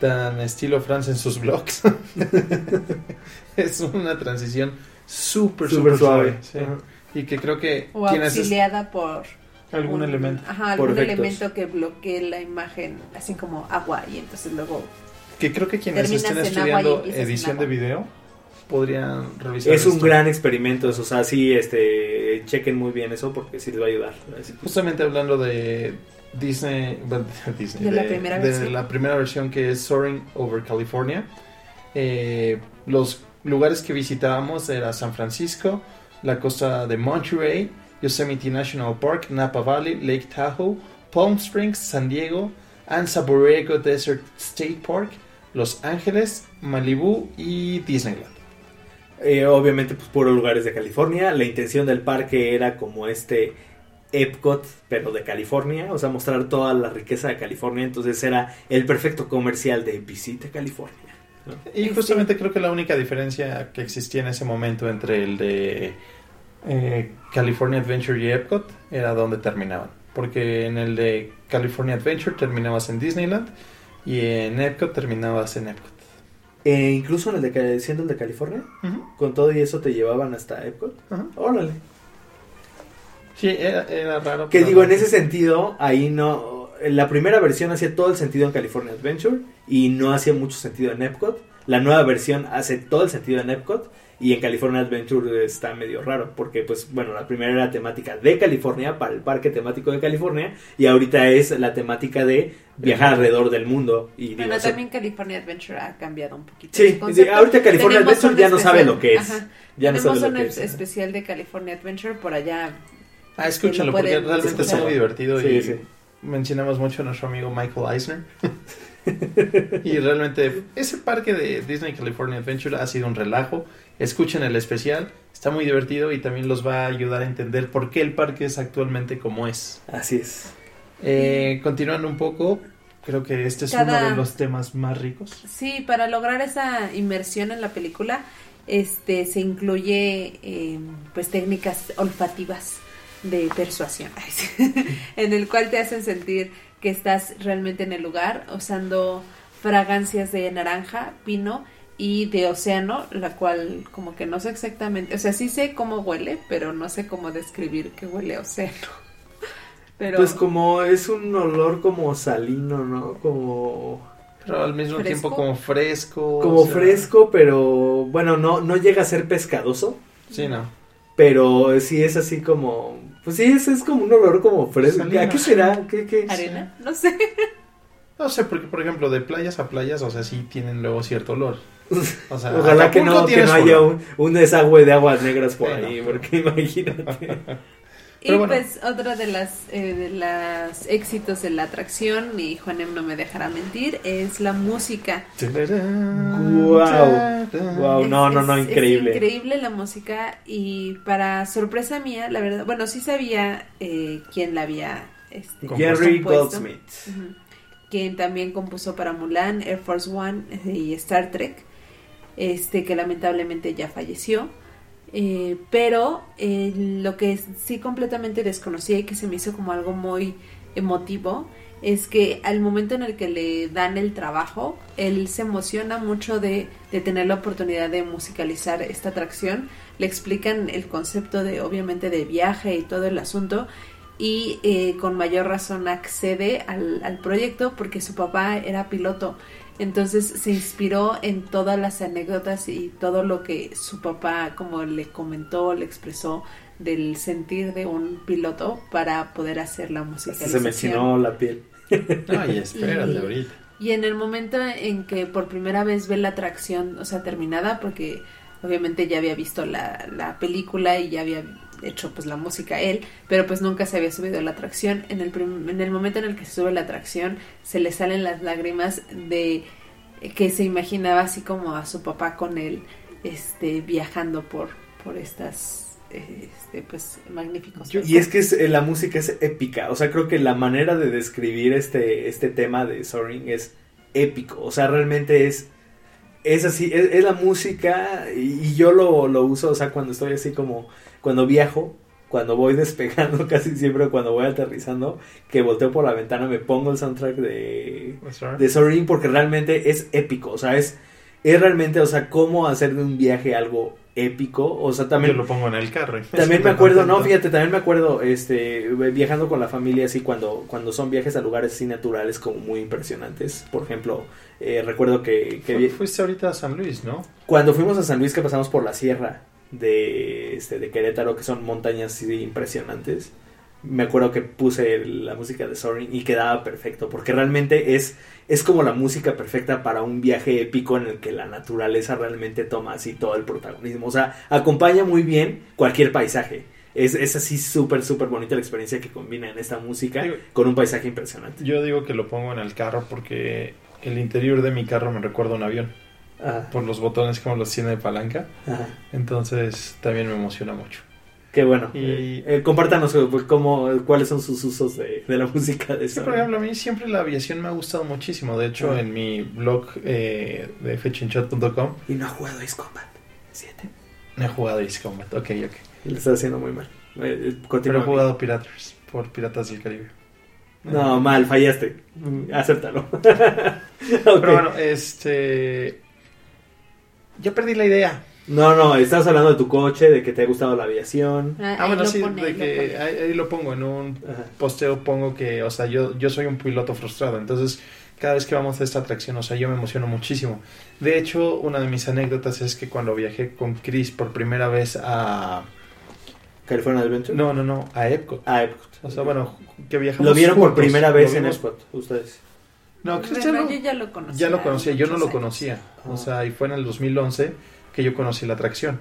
tan estilo France en sus blogs, es una transición súper, Súper suave. suave. sí. Ajá. Y que creo que O auxiliada por algún un- elemento. Ajá, algún elemento que bloquee la imagen, así como agua, y entonces luego. Que creo que quienes estén estudiando edición de video podrían revisar Es un esto. gran experimento, eso, o sea, sí, este, chequen muy bien eso porque sí les va a ayudar. Justamente hablando de Disney, bueno, Disney, De la primera de versión. la primera versión que es Soaring over California. eh, los lugares que visitábamos era San Francisco, la costa de Monterey, Yosemite National Park, Napa Valley, Lake Tahoe, Palm Springs, San Diego, Anza Borrego Desert State Park, Los Ángeles, Malibu y Disneyland. Eh, obviamente, pues puros lugares de California. La intención del parque era como este Epcot, pero de California, o sea, mostrar toda la riqueza de California. Entonces era el perfecto comercial de visita California. ¿no? Y justamente creo que la única diferencia que existía en ese momento entre el de eh, California Adventure y Epcot era donde terminaban. Porque en el de California Adventure terminabas en Disneyland y en Epcot terminabas en Epcot. Eh, incluso en el de, siendo el de California, con todo y eso te llevaban hasta Epcot. Órale. Sí, era, era raro. Que digo, no. en ese sentido, ahí no. La primera versión hacía todo el sentido en California Adventure y no hacía mucho sentido en Epcot. La nueva versión hace todo el sentido en Epcot y en California Adventure está medio raro porque, pues, bueno, la primera era temática de California para el parque temático de California y ahorita es la temática de viajar alrededor del mundo. Y Bueno, también California Adventure ha cambiado un poquito. Sí, ahorita California Tenemos Adventure ya no sabe lo que es. Ajá. ya no Tenemos sabe lo un que es. especial de California Adventure por allá. Ah, escúchalo, lo porque realmente está escuchar. muy divertido Sí, y sí. mencionamos mucho a nuestro amigo Michael Eisner. y realmente ese parque de Disney California Adventure ha sido un relajo. Escuchen el especial, está muy divertido y también los va a ayudar a entender por qué el parque es actualmente como es. Así es. Eh, continuando un poco, creo que este es Cada- uno de los temas más ricos. Sí, para lograr esa inmersión en la película, este se incluye eh, pues técnicas olfativas de persuasión, en el cual te hacen sentir que estás realmente en el lugar usando fragancias de naranja, pino y de océano, la cual como que no sé exactamente, o sea, sí sé cómo huele, pero no sé cómo describir que huele a océano. Pero Pues como es un olor como salino, ¿no? Como... Pero al mismo ¿Fresco? tiempo como fresco. Como o sea, fresco, pero bueno, no, no llega a ser pescadoso, Sí, no. pero sí es así como, pues sí, es, es como un olor como fresco. ¿A qué será? ¿Qué, qué? arena, no sé. No sé, porque por ejemplo, de playas a playas, o sea, sí tienen luego cierto olor. O sea, Ojalá que no, que no haya un, un desagüe de aguas negras por Sí, ahí, no. porque imagínate. Y bueno. pues otra de las eh, de las éxitos de la atracción, y Juanem no me dejará mentir, es la música. Guau. Guau, Es- no, no, no, es increíble. increíble la música y para sorpresa mía, la verdad, bueno, sí sabía eh, quién la había este, Jerry compuesto. Goldsmith. Quien también compuso para Mulan, Air Force One eh, y Star Trek, este que lamentablemente ya falleció. Eh, pero eh, lo que sí completamente desconocía y que se me hizo como algo muy emotivo es que al momento en el que le dan el trabajo, él se emociona mucho de, de tener la oportunidad de musicalizar esta atracción. Le explican el concepto de, obviamente, de viaje y todo el asunto. Y eh, con mayor razón accede al, al proyecto porque su papá era piloto. Entonces se inspiró en todas las anécdotas y todo lo que su papá como le comentó, le expresó del sentir de un piloto para poder hacer la musicalización. se me la piel. Ay, espérate Y- ahorita. Y en el momento en que por primera vez ve la atracción, o sea, terminada, porque obviamente ya había visto la, la película y ya había hecho pues la música él, pero pues nunca se había subido a la atracción. En el, en el momento en el que se sube la atracción, se le salen las lágrimas de que se imaginaba así como a su papá con él este viajando por por estas este, pues magníficos y es que es, eh, la música es épica o sea creo que la manera de describir este este tema de Soaring es épico o sea realmente es es así es, la música y, y yo lo, lo uso o sea cuando estoy así como cuando viajo cuando voy despegando, casi siempre cuando voy aterrizando, que volteo por la ventana, me pongo el soundtrack de, de Soaring porque realmente es épico, o sea, es, es realmente, o sea, cómo hacer de un viaje algo épico, o sea, también... Yo lo pongo en el carro. También me acuerdo, no, fíjate, también me acuerdo, este, viajando con la familia, así, cuando, cuando son viajes a lugares así naturales como muy impresionantes, por ejemplo, eh, recuerdo que... que Fuiste ahorita a San Luis, ¿no? Cuando fuimos a San Luis que pasamos por la sierra, de, este, de Querétaro, que son montañas impresionantes. Me acuerdo que puse la música de Soaring y quedaba perfecto, porque realmente es, es como la música perfecta para un viaje épico en el que la naturaleza realmente toma así todo el protagonismo. O sea, acompaña muy bien cualquier paisaje. Es, es así súper, súper bonita la experiencia que combina en esta música con un paisaje impresionante. Yo digo que lo pongo en el carro porque el interior de mi carro me recuerda a un avión por los botones como los tiene de palanca. Entonces también me emociona mucho. Qué bueno. Y eh, compártanos eh, cómo, cuáles son sus usos de, la música de eso. por ejemplo, a mí siempre la aviación me ha gustado muchísimo. De hecho, en mi blog eh, de fetchinshot.com. Y no ha jugado Ace Combat 7. No he jugado Ace Combat, ok, ok. Le está haciendo muy mal. Pero he jugado Piratas por Piratas del Caribe. No, mal, fallaste. Acéptalo. Pero bueno, este. Ya perdí la idea. No, no, estás hablando de tu coche, de que te ha gustado la aviación. Ah, ah bueno, sí, de que ahí, lo pongo en un posteo, pongo que, o sea, yo, yo soy un piloto frustrado, entonces cada vez que vamos a esta atracción, o sea, yo me emociono muchísimo. De hecho, una de mis anécdotas es que cuando viajé con Chris por primera vez a... ¿California Adventure? No, no, no, a Epcot. A Epcot. O sea, bueno, que viajamos Lo vieron por primera vez en Epcot, ustedes. No, Cristiano yo ya lo conocía. Ya lo conocía, yo no lo conocía. O sea, y fue en el 2011 que yo conocí la atracción.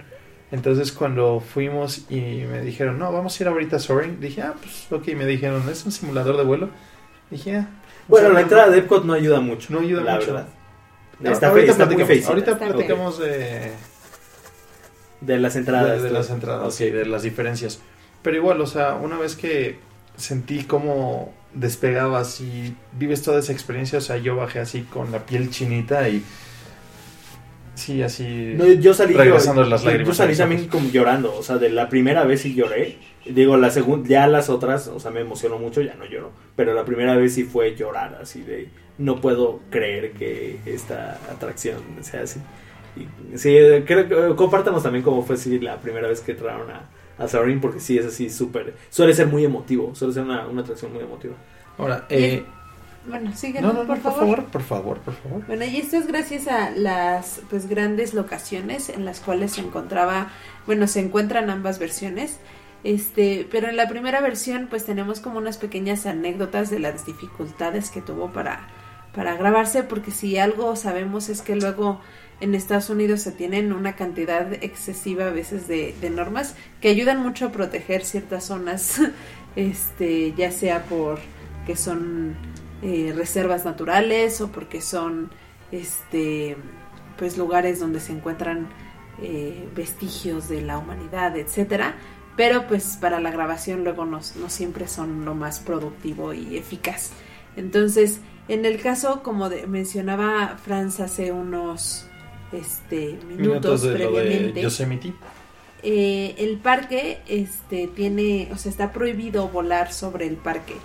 Entonces cuando fuimos y me dijeron, no, vamos a ir ahorita a Soaring, dije, ah, pues ok, me dijeron, ¿es un simulador de vuelo? Dije, ah. Bueno, la entrada de Epcot no ayuda mucho. No ayuda la mucho. Verdad. está, ahorita muy fácil. Ahorita platicamos de... De las entradas. De, las entradas, sí, de las diferencias. Pero igual, o sea, una vez que sentí como despegabas y vives toda esa experiencia, o sea, yo bajé así con la piel chinita y sí, así yo salí regresando las lágrimas. Yo salí también como llorando, o sea, de la primera vez sí lloré. Digo, la segunda, ya las otras, o sea, me emocionó mucho, ya no lloro, pero la primera vez sí fue llorar, así de no puedo creer que esta atracción sea así. Y, sí, creo que compártanos también cómo fue si la primera vez que entraron a a Saurin porque sí es así súper... Suele ser muy emotivo, suele ser una, una atracción muy emotiva. Ahora, eh... Bueno, síguenos, por, favor. Por favor, por favor, Bueno, y esto es gracias a las pues grandes locaciones en las cuales se encontraba, bueno, se encuentran ambas versiones. Este, pero en la primera versión pues tenemos como unas pequeñas anécdotas de las dificultades que tuvo para para grabarse porque si algo sabemos es que luego en Estados Unidos se tienen una cantidad excesiva a veces de, normas que ayudan mucho a proteger ciertas zonas, este, ya sea por que son eh, reservas naturales o porque son este, pues lugares donde se encuentran eh, vestigios de la humanidad, etcétera. Pero pues para la grabación luego no, no siempre son lo más productivo y eficaz. Entonces, en el caso, como mencionaba Franz hace unos este, minutos, previamente. Yosemite. Eh, el parque este, tiene, o sea, está prohibido volar sobre el parque.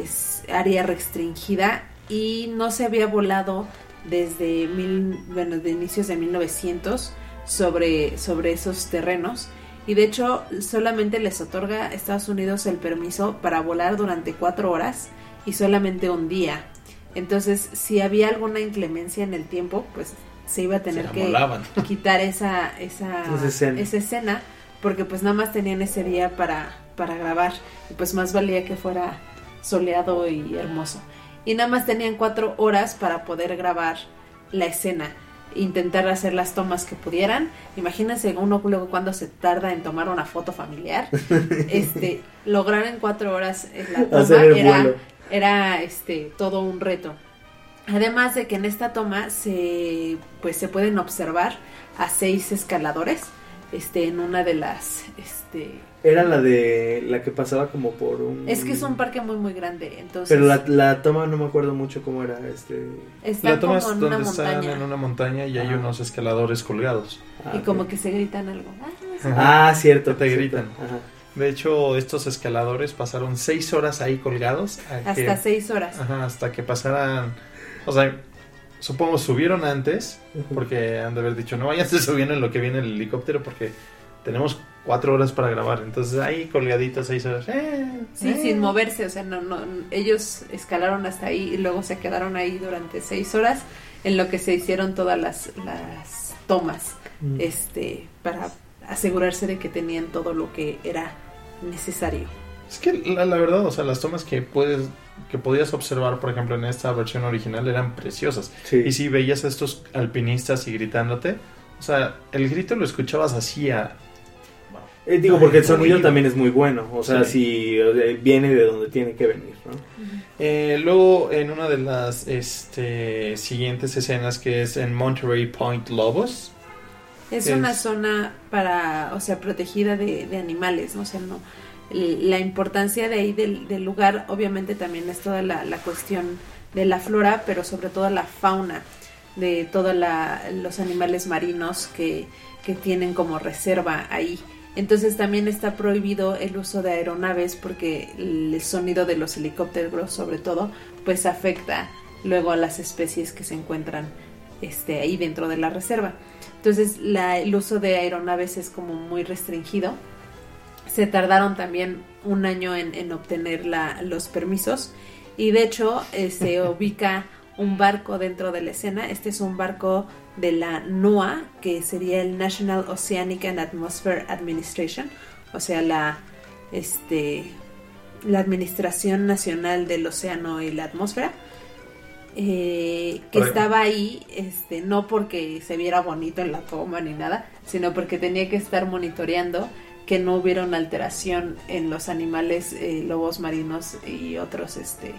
Es área restringida y no se había volado desde mil, bueno, de inicios de 1900 sobre, sobre esos terrenos. Y de hecho, solamente les otorga a Estados Unidos el permiso para volar durante cuatro horas y solamente un día. Entonces, si había alguna inclemencia en el tiempo, pues se iba a tener que quitar esa, esa, esa, escena. porque pues nada más tenían ese día para, para grabar y pues más valía que fuera soleado y hermoso. Y nada más tenían cuatro horas para poder grabar la escena, intentar hacer las tomas que pudieran. Imagínense uno luego cuando se tarda en tomar una foto familiar, este, lograr en cuatro horas la toma era, era este todo un reto. Además de que en esta toma se pues se pueden observar a seis escaladores este en una de las este Era la de la que pasaba como por un... es que es un parque muy muy grande, entonces Pero la, la toma no me acuerdo mucho cómo era. este están La toma como es en una donde están montaña en una montaña y hay Ajá. unos escaladores colgados. ah, y ok. como que se gritan algo. Ah. Ah, cierto. Te cierto. gritan. Ajá. De hecho, estos escaladores pasaron seis horas ahí colgados. a que- Hasta seis horas. Ajá, hasta que pasaran. O sea, supongo subieron antes, porque han de haber dicho, no vayan subiendo en lo que viene el helicóptero, porque tenemos cuatro horas para grabar. Entonces ahí colgaditos seis horas. Eh, Sí, eh. sin moverse, o sea, no, no, ellos escalaron hasta ahí y luego se quedaron ahí durante seis horas en lo que se hicieron todas las, las tomas, Mm. este, para asegurarse de que tenían todo lo que era necesario. Es que la, la verdad, o sea, las tomas que puedes que podías observar, por ejemplo, en esta versión original eran preciosas. Sí. Y si veías a estos alpinistas y gritándote, o sea, el grito lo escuchabas así a... Eh, digo, porque el sonido también es muy bueno. O sea, Sí. si viene de donde tiene que venir, ¿no? Eh, luego, en una de las este, siguientes escenas, que es en Monterey Point Lobos, Es, Es- una zona para, o sea, protegida de, de animales, ¿no? O sea, no. La importancia de ahí del, del lugar, obviamente también es toda la, la cuestión de la flora, pero sobre todo la fauna, de todos los animales marinos que, que tienen como reserva ahí. Entonces también está prohibido el uso de aeronaves porque el sonido de los helicópteros, sobre todo, pues afecta luego a las especies que se encuentran este, ahí dentro de la reserva. Entonces la, el uso de aeronaves es como muy restringido. Se tardaron también un año en, en obtener la, los permisos y de hecho eh, se ubica un barco dentro de la escena. Este es un barco de la NOAA, que sería el National Oceanic and Atmosphere Administration, o sea, la, este, la Administración Nacional del Océano y la Atmósfera. eh, que estaba ahí, este, no porque se viera bonito en la toma ni nada, sino porque tenía que estar monitoreando que no hubiera una alteración en los animales, eh, lobos marinos y otros, este,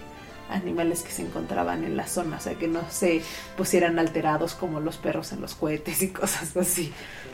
animales que se encontraban en la zona, o sea, que no se pusieran alterados como los perros en los cohetes y cosas así.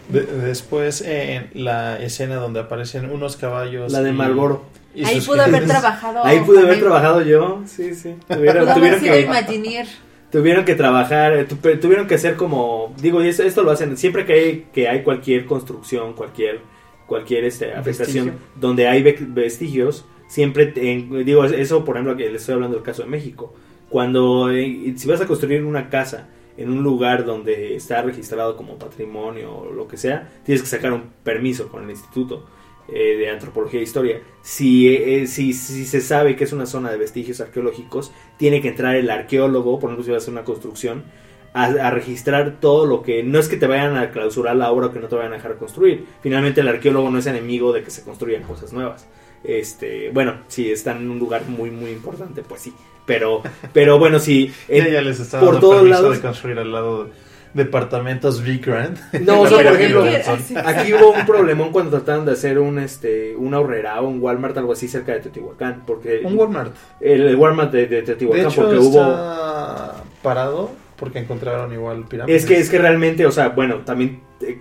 de- después en la escena donde aparecen unos caballos... La de y- Marlboro. y Ahí pudo haber trabajado. Ahí pude haber trabajado yo. Sí, sí. Tuvieron, Pudo haber tuvieron sido que, Imagineer. tuvieron que trabajar, eh, tu- tuvieron que hacer como, digo, y eso- esto lo hacen siempre que hay, que hay cualquier construcción, cualquier, cualquier este, afectación Vestigio. donde hay ve- vestigios, siempre, en- digo, eso por ejemplo que les estoy hablando del caso de México, cuando, eh, si vas a construir una casa en un lugar donde está registrado como patrimonio o lo que sea, tienes que sacar un permiso con el instituto eh, de antropología e historia. Si, eh, si, si se sabe que es una zona de vestigios arqueológicos, tiene que entrar el arqueólogo, por ejemplo, si vas a hacer una construcción, a, a registrar todo lo que... No es que te vayan a clausurar la obra o que no te vayan a dejar construir. Finalmente el arqueólogo no es enemigo de que se construyan cosas nuevas. Este, bueno, si están en un lugar muy, muy importante, pues sí. Pero, pero bueno, si... Eh, ya les está por todos lados- de construir al lado departamentos Big Grand. No, o sea, por ejemplo. Aquí hubo un problemón cuando trataron de hacer un este una horrera o un Walmart algo así cerca de Teotihuacán porque Un Walmart. el, el Walmart de, de De Teotihuacán hecho, porque hubo está parado porque encontraron igual pirámides. es que es que realmente o sea bueno también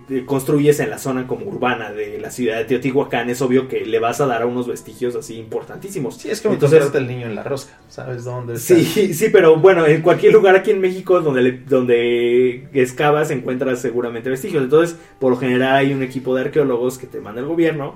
eh, construyes en la zona como urbana de la ciudad de Teotihuacán es obvio que le vas a dar a unos vestigios así importantísimos Sí, es como entonces el niño en la rosca. ¿Sabes dónde está? Sí, sí, pero bueno, en cualquier lugar aquí en México donde, le- donde excavas encuentras seguramente vestigios. Entonces, por lo general hay un equipo de arqueólogos que te manda el gobierno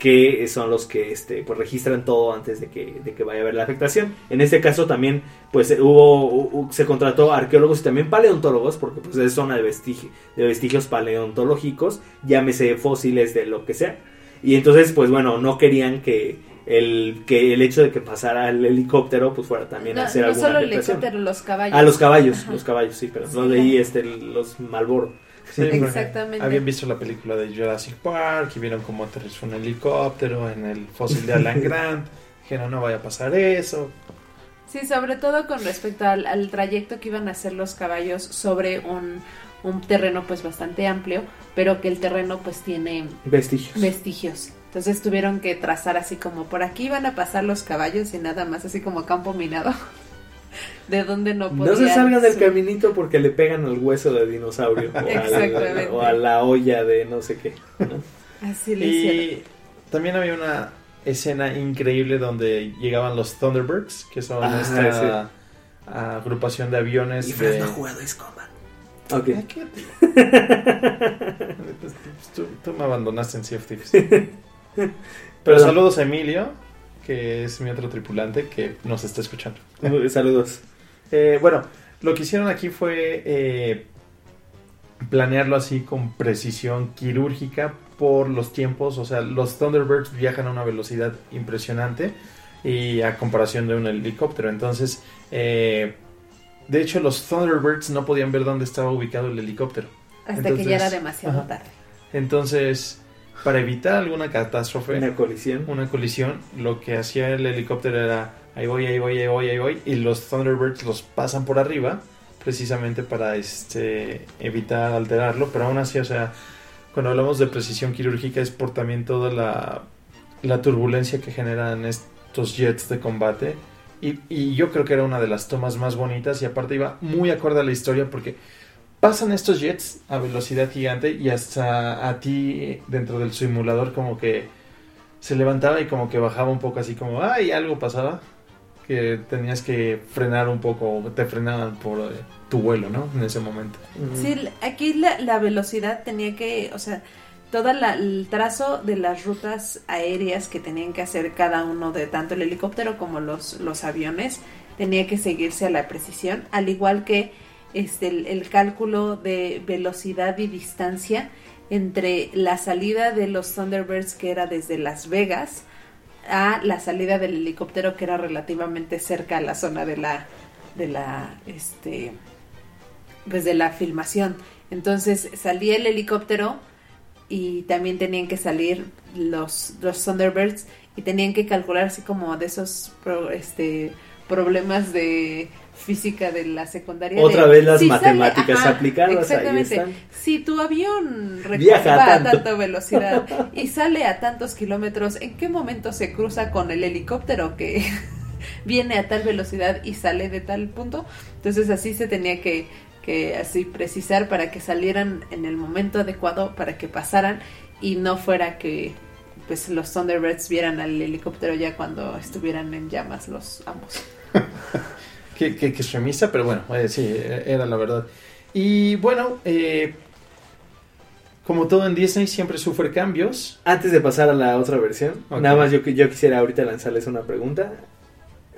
que son los que este, pues registran todo antes de que, de que vaya a haber la afectación. En este caso también pues hubo hu- se contrató arqueólogos y también paleontólogos porque pues es zona de, vestigi- de vestigios paleontológicos, llámese fósiles de lo que sea. Y entonces pues bueno, no querían que el que el hecho de que pasara el helicóptero pues fuera también a No, hacer no alguna solo el helicóptero, los caballos. Ah, los caballos, Ajá. los caballos, sí, pero Sí, no leí claro. este los Malboro. Sí, Exactamente. Habían visto la película de Jurassic Park y vieron cómo aterrizó un helicóptero en el fósil de Alan Grant. Dijeron, no vaya a pasar eso. Sí, sobre todo con respecto al, al trayecto que iban a hacer los caballos sobre un, un terreno pues bastante amplio, pero que el terreno pues tiene Vestigios. vestigios. Entonces tuvieron que trazar así como por aquí iban a pasar los caballos y nada más, así como campo minado. De dónde no podían. No se salgan del caminito porque le pegan al hueso de dinosaurio o, al- Exactamente. o a la olla de no sé qué. ¿no? Así le hicieron. Y también había una escena increíble donde llegaban los Thunderbirds, que son Ah, esta agrupación de aviones Y Fred de... no ha jugado Ace Combat. Ok. Ay, ¿qué te- tú, tú me abandonaste en Sea of Thieves. Pero Perdón. saludos a Emilio, que es mi otro tripulante que nos está escuchando. Saludos. Eh, bueno, lo que hicieron aquí fue eh, planearlo así con precisión quirúrgica por los tiempos. O sea, los Thunderbirds viajan a una velocidad impresionante y a comparación de un helicóptero. Entonces, eh, de hecho, los Thunderbirds no podían ver dónde estaba ubicado el helicóptero. Hasta que entonces- ya era demasiado ajá. tarde. Entonces, para evitar alguna catástrofe, Una colisión. una colisión, lo que hacía el helicóptero era ahí voy, ahí voy, ahí voy, ahí voy, y los Thunderbirds los pasan por arriba, precisamente para este evitar alterarlo, pero aún así, o sea, cuando hablamos de precisión quirúrgica es por también toda la, la turbulencia que generan estos jets de combate. Y, y yo creo que era una de las tomas más bonitas y aparte iba muy acorde a la historia porque pasan estos jets a velocidad gigante y hasta a ti dentro del simulador como que se levantaba y como que bajaba un poco así como, ay, algo pasaba, que tenías que frenar un poco, te frenaban por eh, tu vuelo, ¿no? En ese momento. Sí, aquí la, la velocidad tenía que, o sea, todo el trazo de las rutas aéreas que tenían que hacer cada uno de tanto el helicóptero como los, los aviones tenía que seguirse a la precisión, al igual que este el, cálculo de velocidad y distancia entre la salida de los Thunderbirds que era desde Las Vegas a la salida del helicóptero que era relativamente cerca a la zona de la de la este pues la filmación. Entonces salía el helicóptero y también tenían que salir los, los Thunderbirds y tenían que calcular así como de esos pro- este problemas de física de la secundaria. Otra de- vez las si sale- matemáticas ajá, aplicadas, ahí Exactamente. están. Si tu avión Viaja a tanto. tanta velocidad y sale a tantos kilómetros, ¿en qué momento se cruza con el helicóptero que viene a tal velocidad y sale de tal punto? Entonces así se tenía que, que así precisar para que salieran en el momento adecuado, para que pasaran y no fuera que pues los Thunderbirds vieran al helicóptero ya cuando estuvieran en llamas los ambos. Que, que, que extremista, pero bueno, eh, sí, eh, era la verdad. Y bueno, eh, como todo en Disney, siempre sufre cambios. Antes de pasar a la otra versión, nada más yo, yo quisiera ahorita lanzarles una pregunta.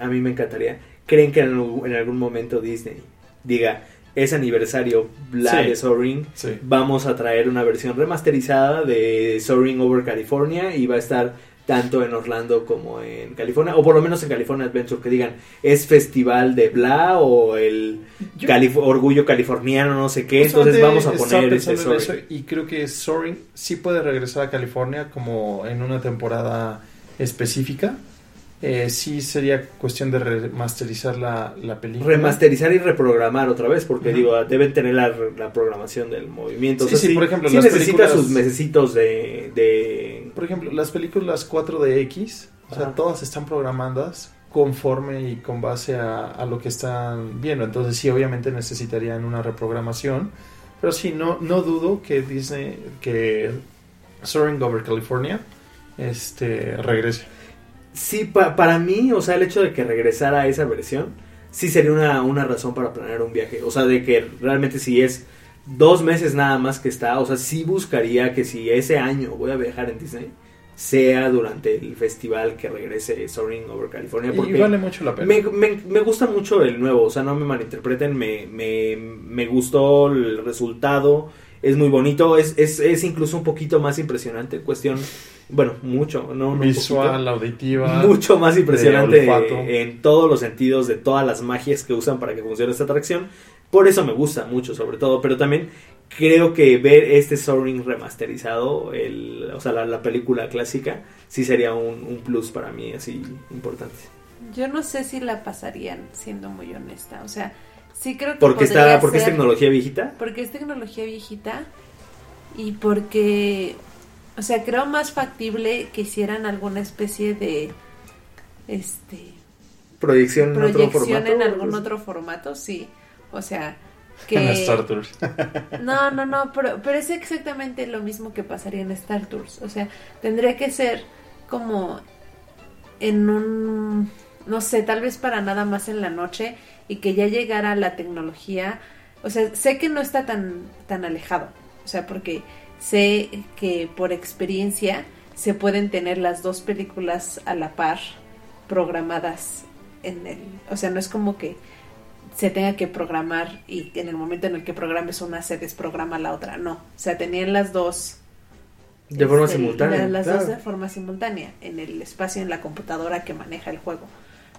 A mí me encantaría. ¿Creen que en, algún- en algún momento Disney diga, es aniversario la Sí. de Soaring, Sí. vamos a traer una versión remasterizada de Soaring Over California y va a estar tanto en Orlando como en California, o por lo menos en California Adventure, que digan, es festival de bla o el Yo- Calif- orgullo californiano, no sé qué, entonces vamos a poner este en eso y creo que Soaring sí puede regresar a California como en una temporada específica. Eh, sí sería cuestión de remasterizar la, la película. remasterizar y reprogramar otra vez, porque digo, deben tener la, la programación del movimiento. Sí, o sea, sí, por ejemplo, sí las necesita películas- sus mesecitos de, de... Por ejemplo, las películas 4DX, o sea, todas están programadas conforme y con base a, a lo que están viendo. Entonces sí, obviamente necesitarían una reprogramación. Pero sí, no, no dudo que Disney, que Soaring Over California, este, regrese. Sí, pa- para mí, o sea, el hecho de que regresara a esa versión, sí sería una, una razón para planear un viaje. O sea, de que realmente si es dos meses nada más que está, o sea, sí buscaría que si ese año voy a viajar en Disney, sea durante el festival que regrese Soaring Over California. Porque Y vale mucho la pena. Me, me- me gusta mucho el nuevo, o sea, no me malinterpreten, me, me, me gustó el resultado, es muy bonito, es, es, es incluso un poquito más impresionante, cuestión, bueno, mucho, no, Visual, poquito, auditiva. mucho más impresionante en todos los sentidos de todas las magias que usan para que funcione esta atracción, por eso me gusta mucho sobre todo, pero también creo que ver este Soaring remasterizado, el, o sea, la, la película clásica, sí sería un, un plus para mí así importante. Yo no sé si la pasarían, siendo muy honesta. O sea, sí creo que Porque está, porque es tecnología viejita. Porque es tecnología viejita y porque, o sea, creo más factible que hicieran alguna especie de, este, proyección, en otro proyección formato. en algún otro formato, sí. O sea, que... En Star Tours. No, no, no, pero, pero es exactamente lo mismo que pasaría en Star Tours. O sea, tendría que ser como en un, no sé, tal vez para nada más en la noche y que ya llegara la tecnología. O sea, sé que no está tan, tan alejado. O sea, porque sé que por experiencia se pueden tener las dos películas a la par programadas en el, o sea, no es como que se tenga que programar y en el momento en el que programes una se desprograma la otra, no, o sea, tenían las dos De forma este, simultánea. la- las claro. dos de forma simultánea en el espacio en la computadora que maneja el juego.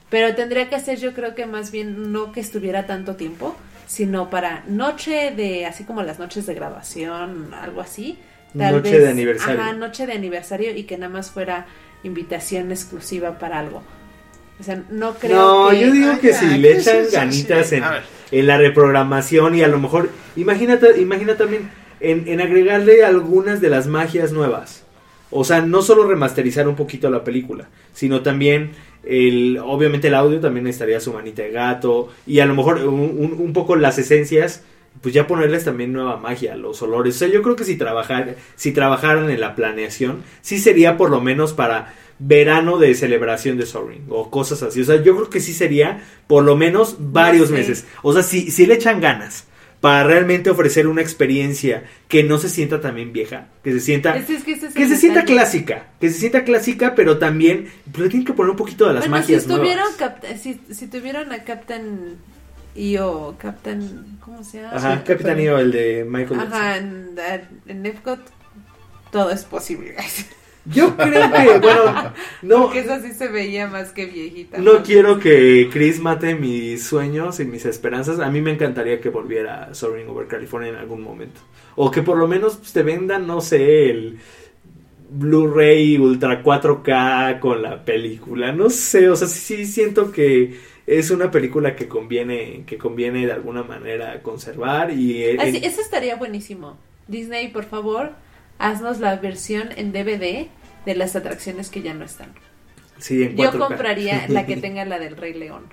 Pero tendría que ser yo creo que más bien no que estuviera tanto tiempo, sino para noche de, así como las noches de graduación, algo así. Noche de aniversario. Ajá, noche de aniversario y que nada más fuera invitación exclusiva para algo. O sea, no creo No, que... yo digo que si le ¿qué es echan ganitas en, en la reprogramación y a lo mejor, imagínate, imagina también en, en agregarle algunas de las magias nuevas. O sea, no solo remasterizar un poquito la película, sino también el, obviamente el audio también estaría su manita de gato y a lo mejor un, un- un poco las esencias, pues ya ponerles también nueva magia, los olores. O sea, yo creo que si trabajar, si trabajaran en la planeación, sí sería por lo menos para verano de celebración de Soaring o cosas así. O sea, yo creo que sí sería por lo menos varios meses. O sea, si, si le echan ganas para realmente ofrecer una experiencia que no se sienta también vieja, que se sienta Es- es que se sienta clásica, que se sienta clásica, pero también le tienen que poner un poquito de las bueno, magias si tuvieron, si, si tuvieron a Captain EO, Captain, ¿cómo se llama? Ajá, Capitán EO, el de Michael Ajá, Jackson. en, en Epcot todo es posible. Yo creo que, bueno, no, Porque esa sí se veía más que viejita. no quiero que Chris mate mis sueños y mis esperanzas. A mí me encantaría que volviera Soaring Over California en algún momento. O que por lo menos pues, te vendan, no sé, el Blu-ray Ultra 4K con la película. No sé, o sea, sí, sí siento que es una película que conviene, que conviene de alguna manera conservar y eh, Así, en- eso estaría buenísimo. Disney, por favor, haznos la versión en DVD de las atracciones que ya no están. sí, en Yo 4K. compraría la que tenga la del Rey León.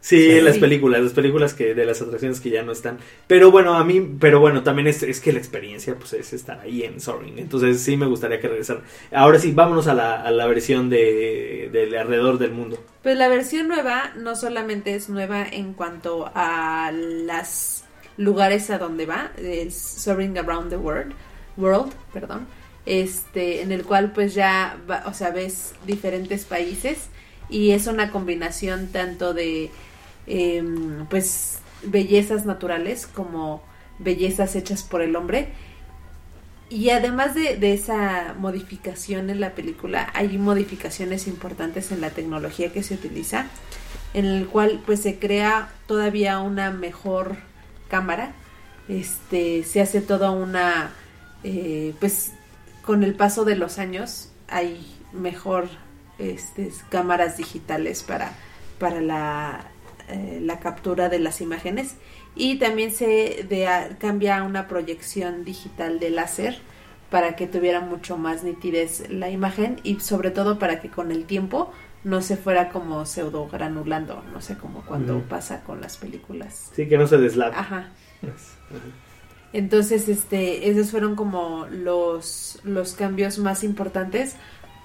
Sí, Sí. las películas, las películas que de las atracciones que ya no están. Pero bueno, a mí, pero bueno, también es, es que la experiencia pues es estar ahí en Soaring. Entonces sí me gustaría que regresaran. Ahora sí, vámonos a la, a la versión de, de alrededor del mundo. Pues la versión nueva no solamente es nueva en cuanto a las lugares a donde va, es Soaring Around the World, World, perdón, este, en el cual pues ya, va- o sea, ves diferentes países y es una combinación tanto de, em, pues, bellezas naturales como bellezas hechas por el hombre. Y además de, de esa modificación en la película, hay modificaciones importantes en la tecnología que se utiliza, en el cual pues se crea todavía una mejor cámara, este, se hace toda una, eh, pues con el paso de los años hay mejor este, cámaras digitales para, para la, eh, la captura de las imágenes y también se de- a- cambia a una proyección digital de láser para que tuviera mucho más nitidez la imagen y sobre todo para que con el tiempo no se fuera como pseudo granulando, no sé, como cuando pasa con las películas. Sí, que no se deslava. Ajá. Entonces, este, esos fueron como los, los cambios más importantes.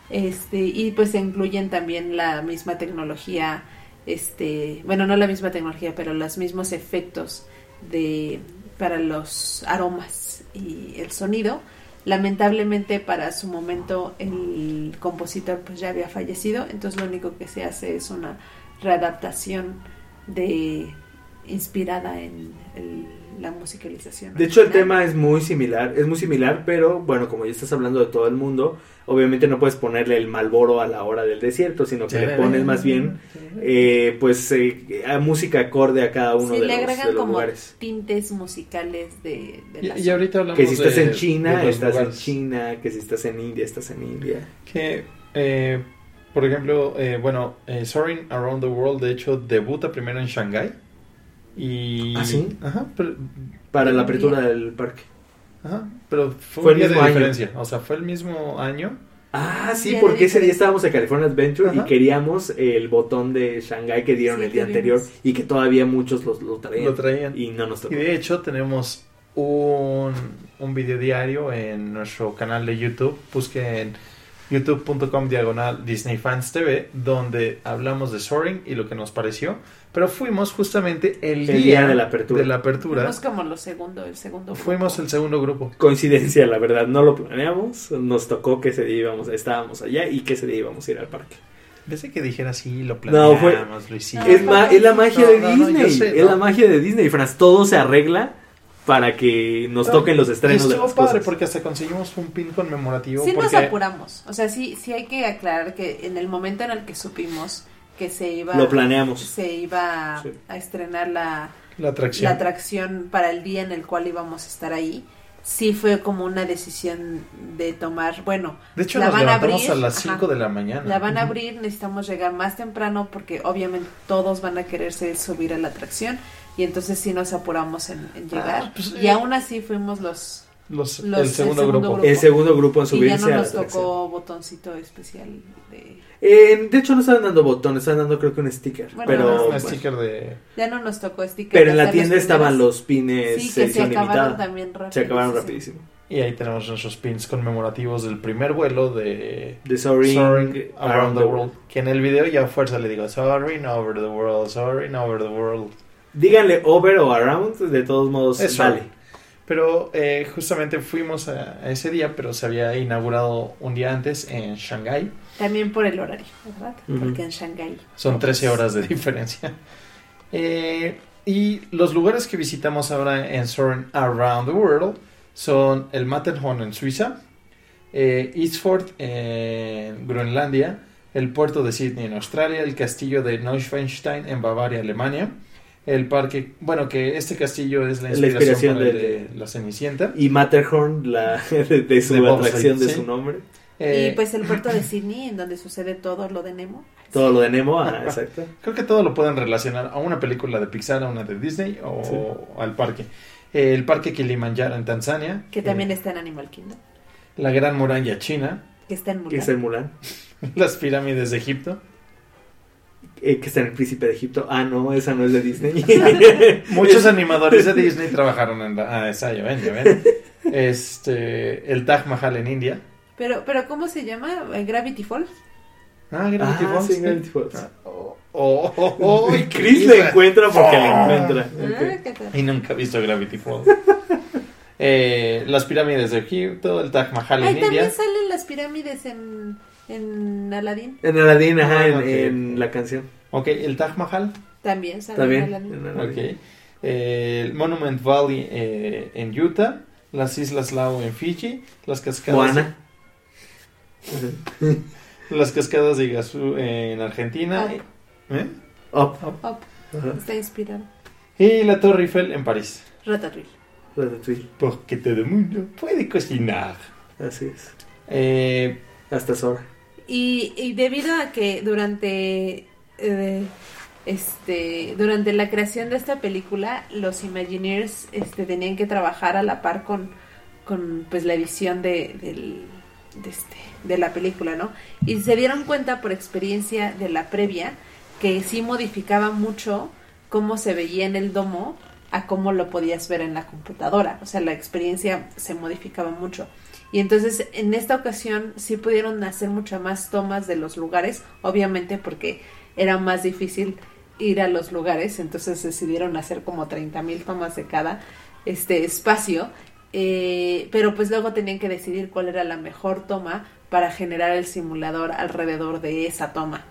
Este, y pues se incluyen también la misma tecnología, este, bueno, no la misma tecnología, pero los mismos efectos de para los aromas y el sonido. Lamentablemente para su momento el compositor pues ya había fallecido, entonces lo único que se hace es una readaptación de inspirada en el- la musicalización. De hecho, el tema es muy similar, es muy similar, pero bueno, como ya estás hablando de todo el mundo, obviamente no puedes ponerle el malboro a la hora del desierto, sino que le pones más bien, eh, pues, eh, a música acorde a cada uno Sí, de, le los, agregan de los como lugares. tintes musicales de, de la Y, y zona. ahorita hablamos Que si estás de- en China, estás en. China, que si estás en India, estás en India. Que, eh, por ejemplo, eh, bueno, eh, Soaring Around the World, de hecho, debuta primero en Shanghái. Y... ¿Ah, sí? Ajá, pero, Para la apertura del parque. ajá, pero fue, Fue un el día de mismo año. diferencia. O sea, fue el mismo año. Ah, sí, porque ese día estábamos en California Adventure y queríamos el botón de Shanghai que dieron Sí, el día anterior y que todavía muchos los, lo traían. Lo traían. Y no nos tocó. Y de hecho tenemos un, un video diario en nuestro canal de YouTube. Busquen youtube.com diagonal Disney Fans TV, donde hablamos de Soaring y lo que nos pareció. Pero fuimos justamente el, El día de la apertura. de la apertura. Fuimos como lo segundo, el segundo. grupo. Fuimos el segundo grupo. Coincidencia, la verdad, no lo planeamos. Nos tocó que ese día íbamos, estábamos allá y que ese día íbamos a ir al parque. Desde que dijera así, lo No, planeamos, fue- lo hicimos. Es, ma- es la magia No, de no, no, Disney. sé, es no. la magia de Disney, Franz. Todo se arregla para que nos toquen los estrenos Y de estuvo las padre cosas. porque hasta conseguimos un pin conmemorativo. Sí nos porque apuramos. O sea, sí, sí hay que aclarar que en el momento en el que supimos que se iba, Lo planeamos. se iba Sí. a estrenar la, la atracción. la atracción para el día en el cual íbamos a estar ahí, sí fue como una decisión de tomar, bueno, de hecho, la nos van a abrir, a las ajá. 5 de la mañana. la van a abrir, necesitamos llegar más temprano porque obviamente todos van a quererse subir a la atracción y entonces sí nos apuramos en, en llegar. Ah, pues, y eh. aún así fuimos los... Los- los- el el segundo segundo grupo. grupo. El segundo grupo en Y ya subirse no nos tocó botoncito especial de... Eh, de hecho, no estaban dando botones, estaban dando creo que un sticker. Bueno, pero, un sticker de. Ya no nos tocó sticker. pero en la tienda los estaban los pines Sí, que se acabaron limitada. también rápido. Se acabaron sí, sí. rapidísimo. Y ahí tenemos nuestros pins conmemorativos del primer vuelo de The Soaring, Soaring Around the World. Que en el video ya a fuerza le digo Soaring over the world, Soaring over the world. Díganle over o around, de todos modos, Es vale. Pero eh, justamente fuimos a, a ese día, pero se había inaugurado un día antes en Shanghái. También por el horario, ¿verdad? Ujú. Porque en Shanghái. Son 13 horas de diferencia. Eh, y los lugares que visitamos ahora en Soaring Around the World son el Matterhorn en Suiza, eh, Eastford en Groenlandia, el puerto de Sydney en Australia, el castillo de Neuschwanstein en Bavaria, Alemania, el parque, bueno, que este castillo es la La inspiración, de- de la Cenicienta. Y Matterhorn, la, de, de su De atracción, de sí. su nombre. Eh, y pues el puerto de Sydney, en donde sucede todo lo de Nemo. Todo lo de Nemo, ah, exacto. Creo que todo lo pueden relacionar a una película de Pixar, a una de Disney o Sí. al parque. Eh, el parque Kilimanjaro en Tanzania. Que también eh, está en Animal Kingdom. La Gran Muralla China. Que está en Que Mulan. es el Mulan. Las pirámides de Egipto. Eh, que está en el Príncipe de Egipto. Ah, no, esa no es de Disney. Muchos animadores de Disney trabajaron en la... Ah, esa, ya ven, ya ven. Este, el Taj Mahal en India. Pero, pero ¿cómo se llama? Eh, Gravity Falls. Ah, Gravity Ah, Falls. sí, Gravity Falls. Ah, Oh, oh, oh, oh, y Chris le encuentra porque le Ah. encuentra. Ah, Ok. ¿qué tal? Y nunca he visto Gravity Falls. Eh, las pirámides de Egipto, el Taj Mahal Ay, en también India. salen las pirámides en, en Aladdin. En Aladdin, ajá, Ah, en, ok. en la canción. Ok, el Taj Mahal. También salen Está bien. en Aladdin. En Aladdin. Ok. Eh, el Monument Valley eh, en Utah, las Islas Lau en Fiji, las cascadas, Moana. las cascadas de Iguazú en Argentina Up. ¿eh? Up. Up. Ajá. Está inspirado. y la Torre Eiffel en París. Ratatouille. Ratatouille. Porque todo el mundo puede cocinar. Así es. Eh, Hasta Sora. Y, y debido a que durante eh, este durante la creación de esta película los Imagineers este, tenían que trabajar a la par con, con pues la edición de, del- de, este, de la película, ¿no? Y se dieron cuenta por experiencia de la previa que sí modificaba mucho cómo se veía en el domo a cómo lo podías ver en la computadora. O sea, la experiencia se modificaba mucho. Y entonces en esta ocasión sí pudieron hacer muchas más tomas de los lugares, obviamente porque era más difícil ir a los lugares, entonces decidieron hacer como 30 mil tomas de cada este espacio, eh, pero pues luego tenían que decidir cuál era la mejor toma para generar el simulador alrededor de esa toma.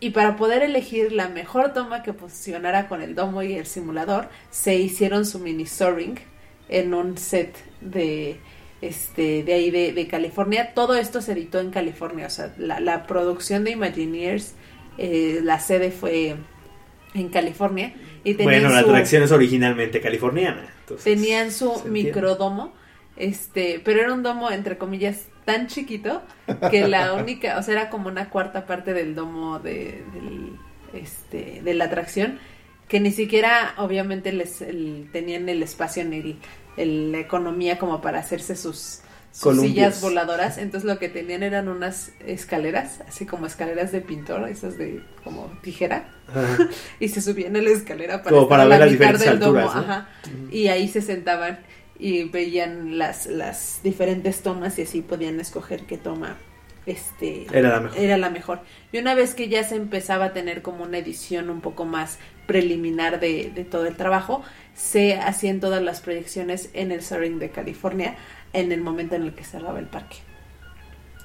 Y para poder elegir la mejor toma que posicionara con el domo y el simulador, se hicieron su mini soaring en un set de este de ahí de, de California. Todo esto se editó en California, o sea, la, la producción de Imagineers, eh, la sede fue en California y tenían Bueno, la su- atracción es originalmente californiana. entonces, tenían su microdomo, este, pero era un domo entre comillas tan chiquito que la única, o sea, era como una cuarta parte del domo de, del, este, de la atracción, que ni siquiera obviamente les el- tenían el espacio ni el- el- la economía como para hacerse sus sus sillas voladoras. Entonces lo que tenían eran unas escaleras, así como escaleras de pintor, esas de como tijera. Ajá. Y se subían a la escalera para Como ver la las diferentes del domo. alturas, ¿no? Ajá. Y ahí se sentaban y veían las, las diferentes tomas y así podían escoger qué toma este Era la mejor. era la mejor. Y una vez que ya se empezaba a tener como una edición un poco más preliminar de, de todo el trabajo, se hacían todas las proyecciones en el Soaring de California en el momento en el que cerraba el parque.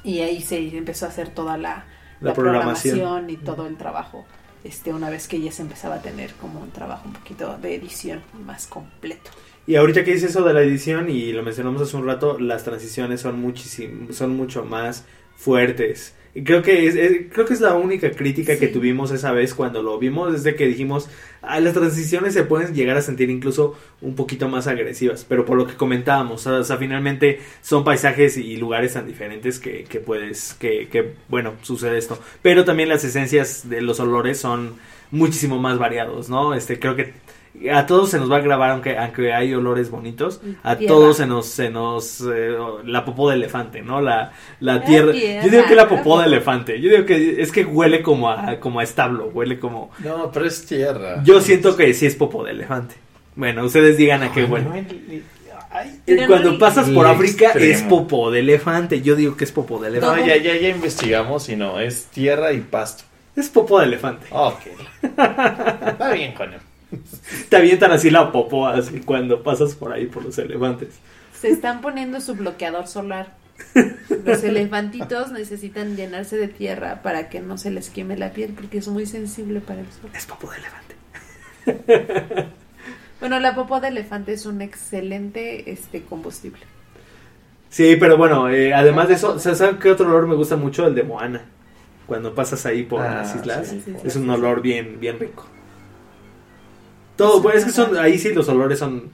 Y ahí se empezó a hacer toda la, La la programación. programación y todo el trabajo. Este, una vez que ya se empezaba a tener como un trabajo un poquito de edición más completo. Y ahorita que dice eso de la edición, y lo mencionamos hace un rato, las transiciones son muchísimo, son mucho más fuertes. Y creo que es, es- creo que es la única crítica que tuvimos esa vez cuando lo vimos, desde que dijimos, ah, las transiciones se pueden llegar a sentir incluso un poquito más agresivas, pero por lo que comentábamos, o sea, finalmente son paisajes y lugares tan diferentes que, que puedes, que, que, bueno, sucede esto. Pero también las esencias de los olores son muchísimo más variados, ¿no? Este, creo que a todos se nos va a grabar aunque aunque hay olores bonitos. A Tierra. todos se nos se nos eh, la popó de elefante no la la tierra tierra, yo digo que la popó de elefante. Yo digo que es que huele como a como a establo huele como No, pero es tierra. yo siento que sí es popó de elefante. Bueno ustedes digan a qué huele. no, el- ay, Eh, cuando no- pasas por África es popó de elefante. Yo digo que es popó de No, elefante. ya, ya, ya investigamos y no, es tierra y pasto. es popó de elefante. Ok. Está bien, Juan. te avientan así la popó así cuando pasas por ahí por los elefantes Se están poniendo su bloqueador solar. Los elefantitos necesitan llenarse de tierra para que no se les queme la piel porque es muy sensible para el sol. es popó de elefante Bueno, la popó de elefante es un excelente este combustible. Sí, pero bueno, eh, además de eso, ¿sabes qué otro olor me gusta mucho? El de Moana. Cuando pasas ahí por Ah, las islas, sí, sí, es sí, un sí, olor bien, bien rico. Todo, pues es que son, ahí sí los olores son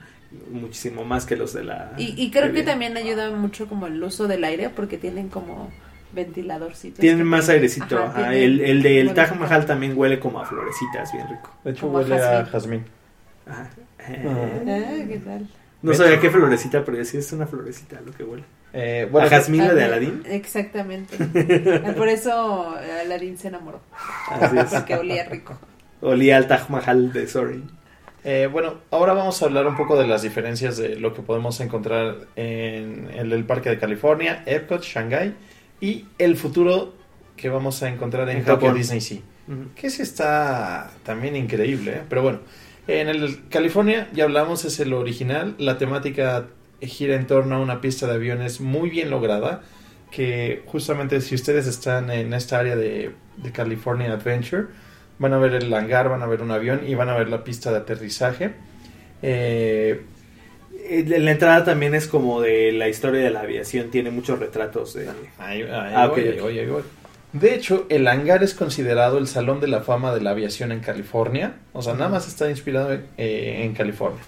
muchísimo más que los de la... Y, y creo que también ayuda mucho como el uso del aire porque tienen como ventiladorcitos. Tienen más tienen- airecito. ajá, ajá. tienen El, el del como Taj de- Mahal también huele como a florecitas, bien rico. De hecho, Como huele a jazmín. jazmín. Ajá. Ah, ¿qué tal? No sabía qué florecita, pero sí es una florecita lo que huele. Eh, bueno, ¿A jazmín la de Ah, Aladín? Exactamente. Ah, Por eso Aladín se enamoró. Así es. Porque olía rico. Olía al Taj Mahal de Sorry. Eh, bueno, ahora vamos a hablar un poco de las diferencias de lo que podemos encontrar en el, el Parque de California, Epcot, Shanghai y el futuro que vamos a encontrar en, En Tokyo Japón. Disney Sea. Que sí está también increíble, ¿eh? pero bueno. En el California, ya hablamos, es el original. La temática gira en torno a una pista de aviones muy bien lograda. Que justamente si ustedes están en esta área de, de California Adventure, van a ver el hangar, van a ver un avión y van a ver la pista de aterrizaje. Eh, La entrada también es como de la historia de la aviación, tiene muchos retratos de... ahí- ahí Ah, voy, ok, ahí ok. voy. De hecho, el hangar es considerado el salón de la fama de la aviación en California. O sea, nada más está inspirado en, eh, en California.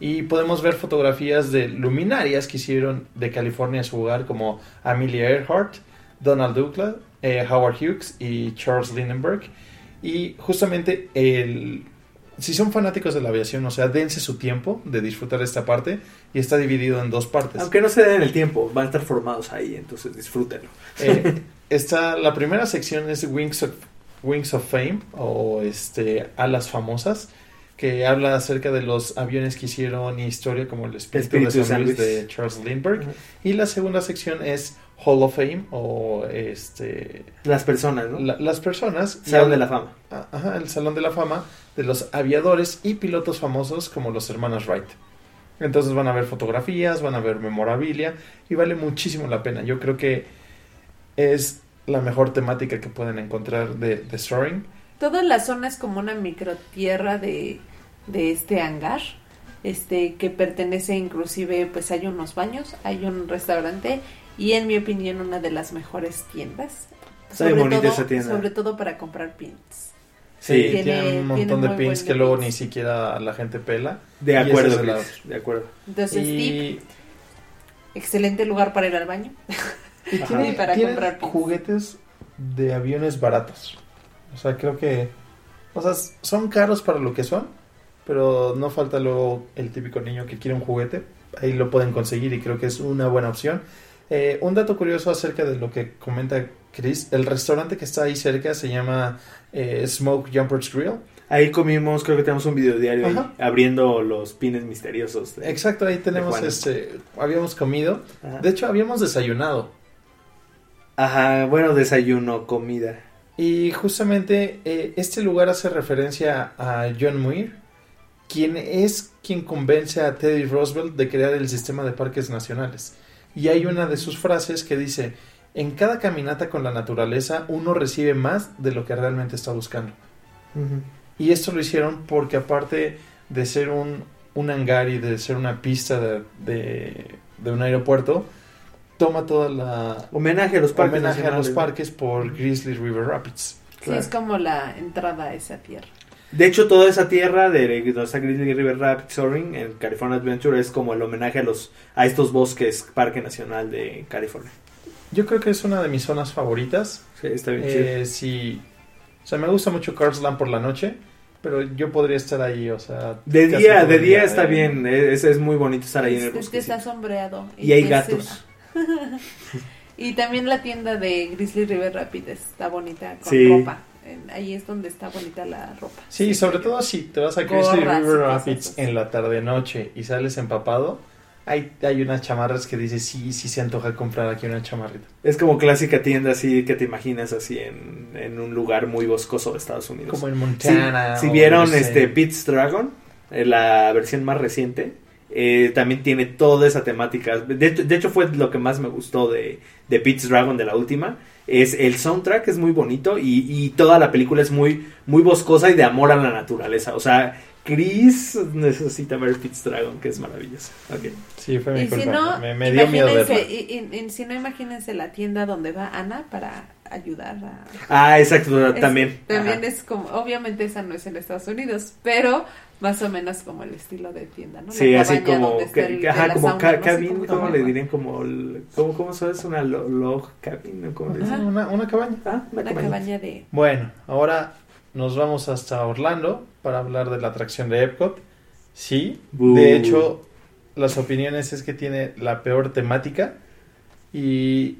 Y podemos ver fotografías de luminarias que hicieron de California su hogar, como Amelia Earhart, Donald Douglas, eh, Howard Hughes y Charles Lindbergh. Y justamente el, si son fanáticos de la aviación, o sea, dense su tiempo de disfrutar esta parte y está dividido en dos partes. Aunque no se den el tiempo, van a estar formados ahí, entonces disfrútenlo. Eh, está, la primera sección es Wings of, Wings of Fame o este Alas Famosas que habla acerca de los aviones que hicieron historia como el Espíritu, Espíritu de San Luis de Charles Lindbergh y la segunda sección es Hall of Fame o este Las personas, ¿no? la- las personas Salón de la fama. Ah, Ajá, el Salón de la Fama de los aviadores y pilotos famosos como los hermanos Wright. Entonces van a ver fotografías, van a ver memorabilia y vale muchísimo la pena. Yo creo que es la mejor temática que pueden encontrar de, de Soaring. Toda la zona es como una microtierra de, de este hangar, este que pertenece inclusive, pues hay unos baños, hay un restaurante y en mi opinión una de las mejores tiendas. Está bien bonita esa tienda. sobre todo para comprar pins. Sí, Tiene- tienen un tiene montón de pins que luego pins. ni siquiera la gente pela. de acuerdo, es el Chris, de acuerdo. Entonces, tip, Y, excelente lugar para ir al baño. y tiene, para tiene comprar pins. juguetes de aviones baratos. O sea, creo que... O sea, son caros para lo que son, pero no falta luego el típico niño que quiere un juguete. Ahí lo pueden conseguir y creo que es una buena opción. Eh, un dato curioso acerca de lo que comenta Chris, el restaurante que está ahí cerca se llama eh, Smoke Jumpers Grill. Ahí comimos, creo que tenemos un video diario ahí, abriendo los pines misteriosos. de- Exacto, ahí tenemos este, habíamos comido, Ajá. de hecho habíamos desayunado Ajá, bueno, desayuno, comida. y justamente eh, este lugar hace referencia a John Muir, quien es quien convence a Teddy Roosevelt de crear el sistema de parques nacionales. Y hay una de sus frases que dice, en cada caminata con la naturaleza uno recibe más de lo que realmente está buscando. Y esto lo hicieron porque aparte de ser un, un hangar y de ser una pista de, de- de un aeropuerto, toma toda la Homenaje a los parques. homenaje a los parques por Grizzly River Rapids. Sí, Claro. es como la entrada a esa tierra. De hecho, toda esa tierra de donde está Grizzly River Rapids Soaring en California Adventure es como el homenaje a los a estos bosques Parque Nacional de California. Yo creo que es una de mis zonas favoritas. Sí, está bien chido. Eh, sí, o sea, me gusta mucho Carsland por la noche, pero yo podría estar ahí, o sea... De día, de día día, está eh. bien, es, es muy bonito estar ahí en el Es que bosque. está sombreado. Y hay gatos. y también la tienda de Grizzly River Rapid está bonita con Sí. ropa. Ahí es donde está bonita la ropa. Sí, sobre todo si te vas a Grizzly River Rapids en la tarde-noche y sales empapado, hay, hay unas chamarras que dices, sí, sí se antoja comprar aquí una chamarrita. Es como clásica tienda así que te imaginas así en, en un lugar muy boscoso de Estados Unidos. Como en Sí, Montana. si o vieron no sé. este Pete's Dragon, eh, la versión más reciente, eh, también tiene toda esa temática. De, hecho- de hecho fue lo que más me gustó de, de Pete's Dragon de la última. Es el soundtrack es muy bonito y, y toda la película es muy, muy boscosa y de amor a la naturaleza. O sea, Chris necesita ver Pete's Dragon, que es maravilloso. Ok. Sí, fue mi Y si culpa. no, me, me dio miedo verla. y- y- y si no, imagínense la tienda donde va Ana para ayudar a... Ah, exacto, Es- también. También Ajá. es como, obviamente esa no es en Estados Unidos, pero más o menos como el estilo de tienda, ¿no? La Sí, así cabaña como, el- que- ajá, como sauna, ca- no sé cabin, cómo ¿cómo se le dirían? Como, el- ¿cómo, cómo se es una lo- log cabin? ¿o ¿Cómo le dicen? Una, una cabaña. Ah, una Una cabaña. cabaña de... Bueno, ahora nos vamos hasta Orlando para hablar de la atracción de Epcot. Sí, de hecho, las opiniones es que tiene la peor temática y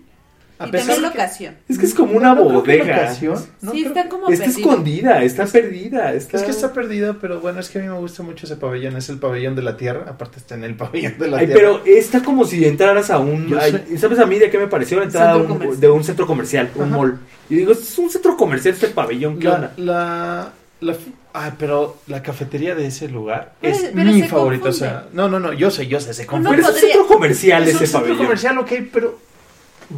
a Y también que- locación. Es que es como una No bodega. locación, no sí, creo- está como Está perdido. escondida, está perdida. Está... Es que está perdida, pero bueno, es que a mí me gusta mucho ese pabellón, es el pabellón de la Tierra, aparte está en el pabellón de la Ay, Tierra. pero está como si entraras a un... Ay. ¿Sabes a mí de qué me pareció la entrada Centro de un, de un centro comercial, un Ajá. mall? Y digo, es un centro comercial este pabellón, ¿qué la, onda? la, la- ah, pero la cafetería de ese lugar Pero- es pero mi favorita, o sea, no, no, no, yo sé, yo sé, se Uno confunde. Pero es un centro comercial es un ese centro pabellón. comercial, ok, pero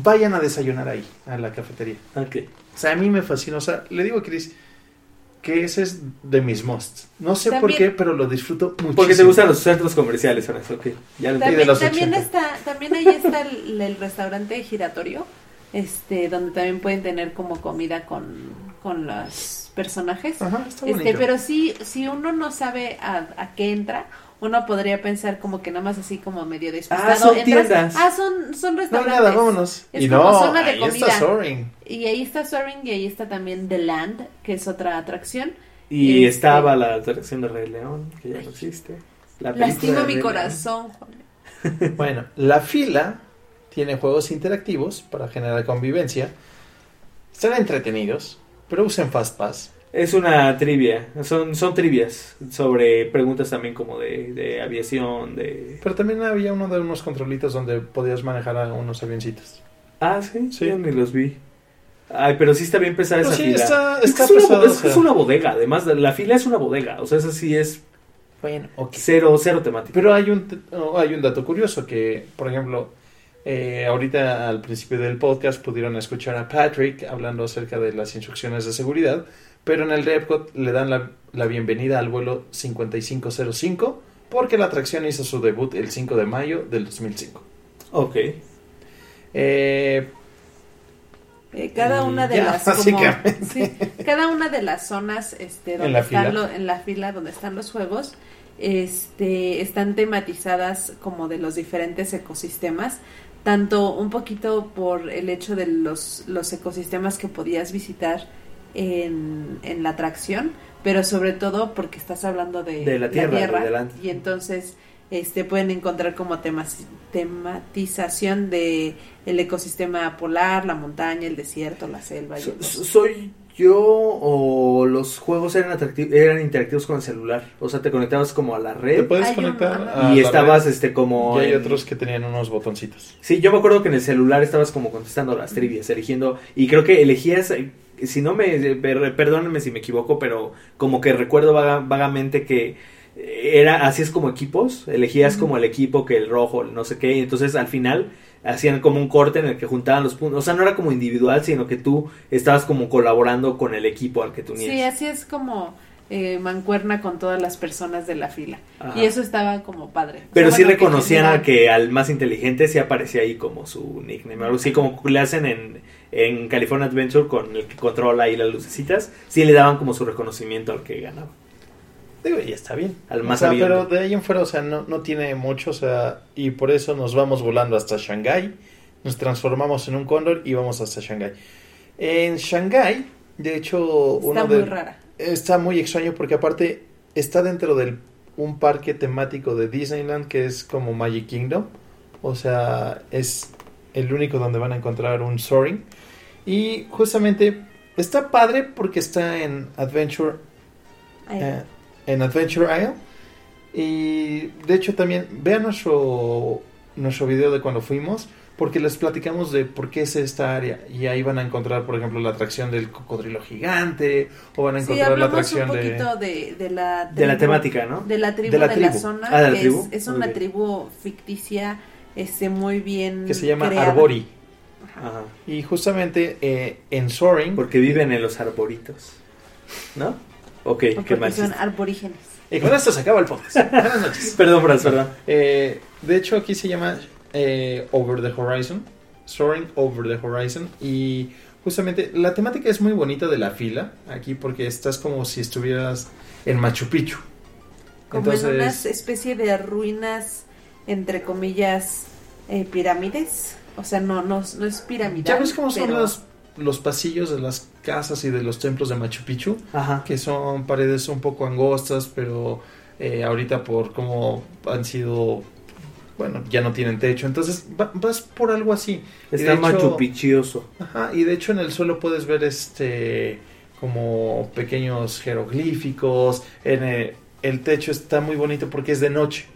vayan a desayunar ahí, a la cafetería. Ok. O sea, a mí me fascina, o sea, le digo a Chris que ese es de mis musts. No sé por qué, pero lo disfruto muchísimo. Porque te gustan los centros comerciales, ahora ok. Ya lo de También, los también 80. está, también ahí está el, el restaurante giratorio, este, donde también pueden tener como comida con, con los personajes. Ajá, está bonito. Este, pero sí, si uno no sabe a, a qué entra, uno podría pensar como que nada más así como medio despistado. Ah, son entras, tiendas. Ah, son, son No, restaurantes. nada, vámonos. Es y como no, zona de ahí comida. está Soaring. Y ahí está Soaring y ahí está también The Land, que es otra atracción. Y Este- estaba la atracción de Rey León, que ya no existe. La Lastima mi Rey corazón, Juan. Bueno, la fila tiene juegos interactivos para generar convivencia. Están entretenidos, pero usen FastPass. Es una trivia, son, son trivias sobre preguntas también como de, de aviación, de... Pero también había uno de unos controlitos donde podías manejar a unos avioncitos. Ah, sí, Sí. yo ni los vi. Ay, pero sí está bien pesada Pero esa sí, fila. está- es, está que es, una, pesado, es o que sea. es una bodega, además, la fila es una bodega, o sea, esa sí es Bueno, ok. cero, cero temática. Pero hay un, oh, hay un dato curioso que, por ejemplo, eh, ahorita al principio del podcast pudieron escuchar a Patrick hablando acerca de las instrucciones de seguridad, pero en el de Epcot le dan la, la bienvenida al vuelo 5505 porque la atracción hizo su debut el 5 de mayo del 2005. Ok. Eh, Eh, cada una de ya, las como- sí, cada una de las zonas este donde En la están fila. lo- en la fila donde están los juegos este están tematizadas como de los diferentes ecosistemas tanto un poquito por el hecho de los los ecosistemas que podías visitar en, en la atracción pero sobre todo porque estás hablando de, De la Tierra, de delante. y entonces este pueden encontrar como temas, tematización de el ecosistema polar, la montaña, el desierto, la selva. y So- otros. ¿Soy yo o los juegos eran, eran interactivos con el celular? O sea, te conectabas como a la Te red puedes conectar y la estabas red, este como... y hay en- otros que tenían unos botoncitos. Sí, yo me acuerdo que en el celular estabas como contestando las trivias, eligiendo... Y creo que elegías... Si no me... per- Perdónenme si me equivoco, pero como que recuerdo vaga- vagamente que era así es como equipos, elegías como el equipo que el rojo, el no sé qué, y entonces al final hacían como un corte en el que juntaban los puntos, o sea, no era como individual, sino que tú estabas como colaborando con el equipo al que tú Sí, así es como eh, mancuerna con todas las personas de la fila. Ajá. Y eso estaba como padre. O Pero sea, sí bueno, que reconocían al que al más inteligente sí aparecía ahí como su nickname, algo así como le hacen en, en California Adventure con el que controla ahí las lucecitas, sí le daban como su reconocimiento al que ganaba. Digo, y está bien. Al O más sea, sabiendo. pero de ahí en fuera, o sea, no, no tiene mucho, o sea, y por eso nos vamos volando hasta Shanghái, nos transformamos en un cóndor y vamos hasta Shanghái. En Shanghái, de hecho, Está uno muy de, rara. está muy extraño porque aparte está dentro del un parque temático de Disneyland que es como Magic Kingdom, o sea, es el único donde van a encontrar un Soaring y justamente está padre porque está en Adventure eh, en Adventure Isle. Y de hecho también vean nuestro, nuestro video de cuando fuimos, porque les platicamos de por qué es esta área. Y ahí van a encontrar, por ejemplo, la atracción del cocodrilo gigante, o van a Sí, encontrar la un atracción de... poquito de, de la De la tribu- temática, ¿no? De la tribu De de la zona, Ah, ¿de la que tribu? es, es una tribu ficticia, este, muy bien que se llama creada. Arbori. Ajá. Y justamente eh, en Soaring... Porque viven en los arboritos. ¿No? Ok, qué Porque mal son chiste. aborígenes. Y con esto se acaba el podcast. Buenas noches. Perdón, Franz, perdón. Eh, de hecho, aquí se llama eh, Over the Horizon. Soaring Over the Horizon. Y justamente la temática es muy bonita de la fila. Aquí porque estás como si estuvieras en Machu Picchu. Como en Entonces- una especie de ruinas, entre comillas, eh, pirámides. O sea, no, no, no es piramidal. ¿Ya ves cómo son los, los pasillos de las casas y de los templos de Machu Picchu? Ajá. Que son paredes un poco angostas, pero eh, ahorita por cómo han sido... Bueno, ya no tienen techo. Entonces va- vas por algo así. Está de hecho- Machu Picchioso. Ajá, y de hecho en el suelo puedes ver este como pequeños jeroglíficos. En el, el techo está muy bonito porque es de noche.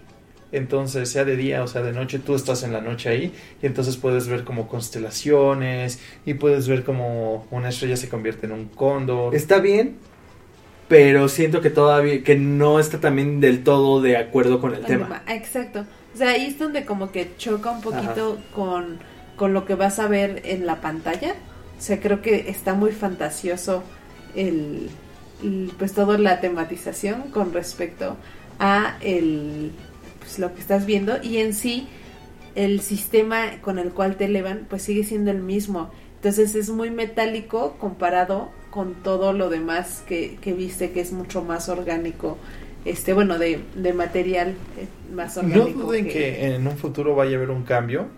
Entonces, sea de día o sea de noche, tú estás en la noche ahí y entonces puedes ver como constelaciones y puedes ver como una estrella se convierte en un cóndor. Está bien, pero siento que todavía, que no está también del todo de acuerdo con el tema. Exacto. O sea, ahí es donde como que choca un poquito con, con lo que vas a ver en la pantalla. O sea, creo que está muy fantasioso el, el, pues toda la tematización con respecto a el pues lo que estás viendo y en sí el sistema con el cual te elevan pues sigue siendo el mismo. Entonces es muy metálico comparado con todo lo demás que, que viste que es mucho más orgánico este bueno de, de material eh, más No orgánico duden que en un futuro vaya a haber un cambio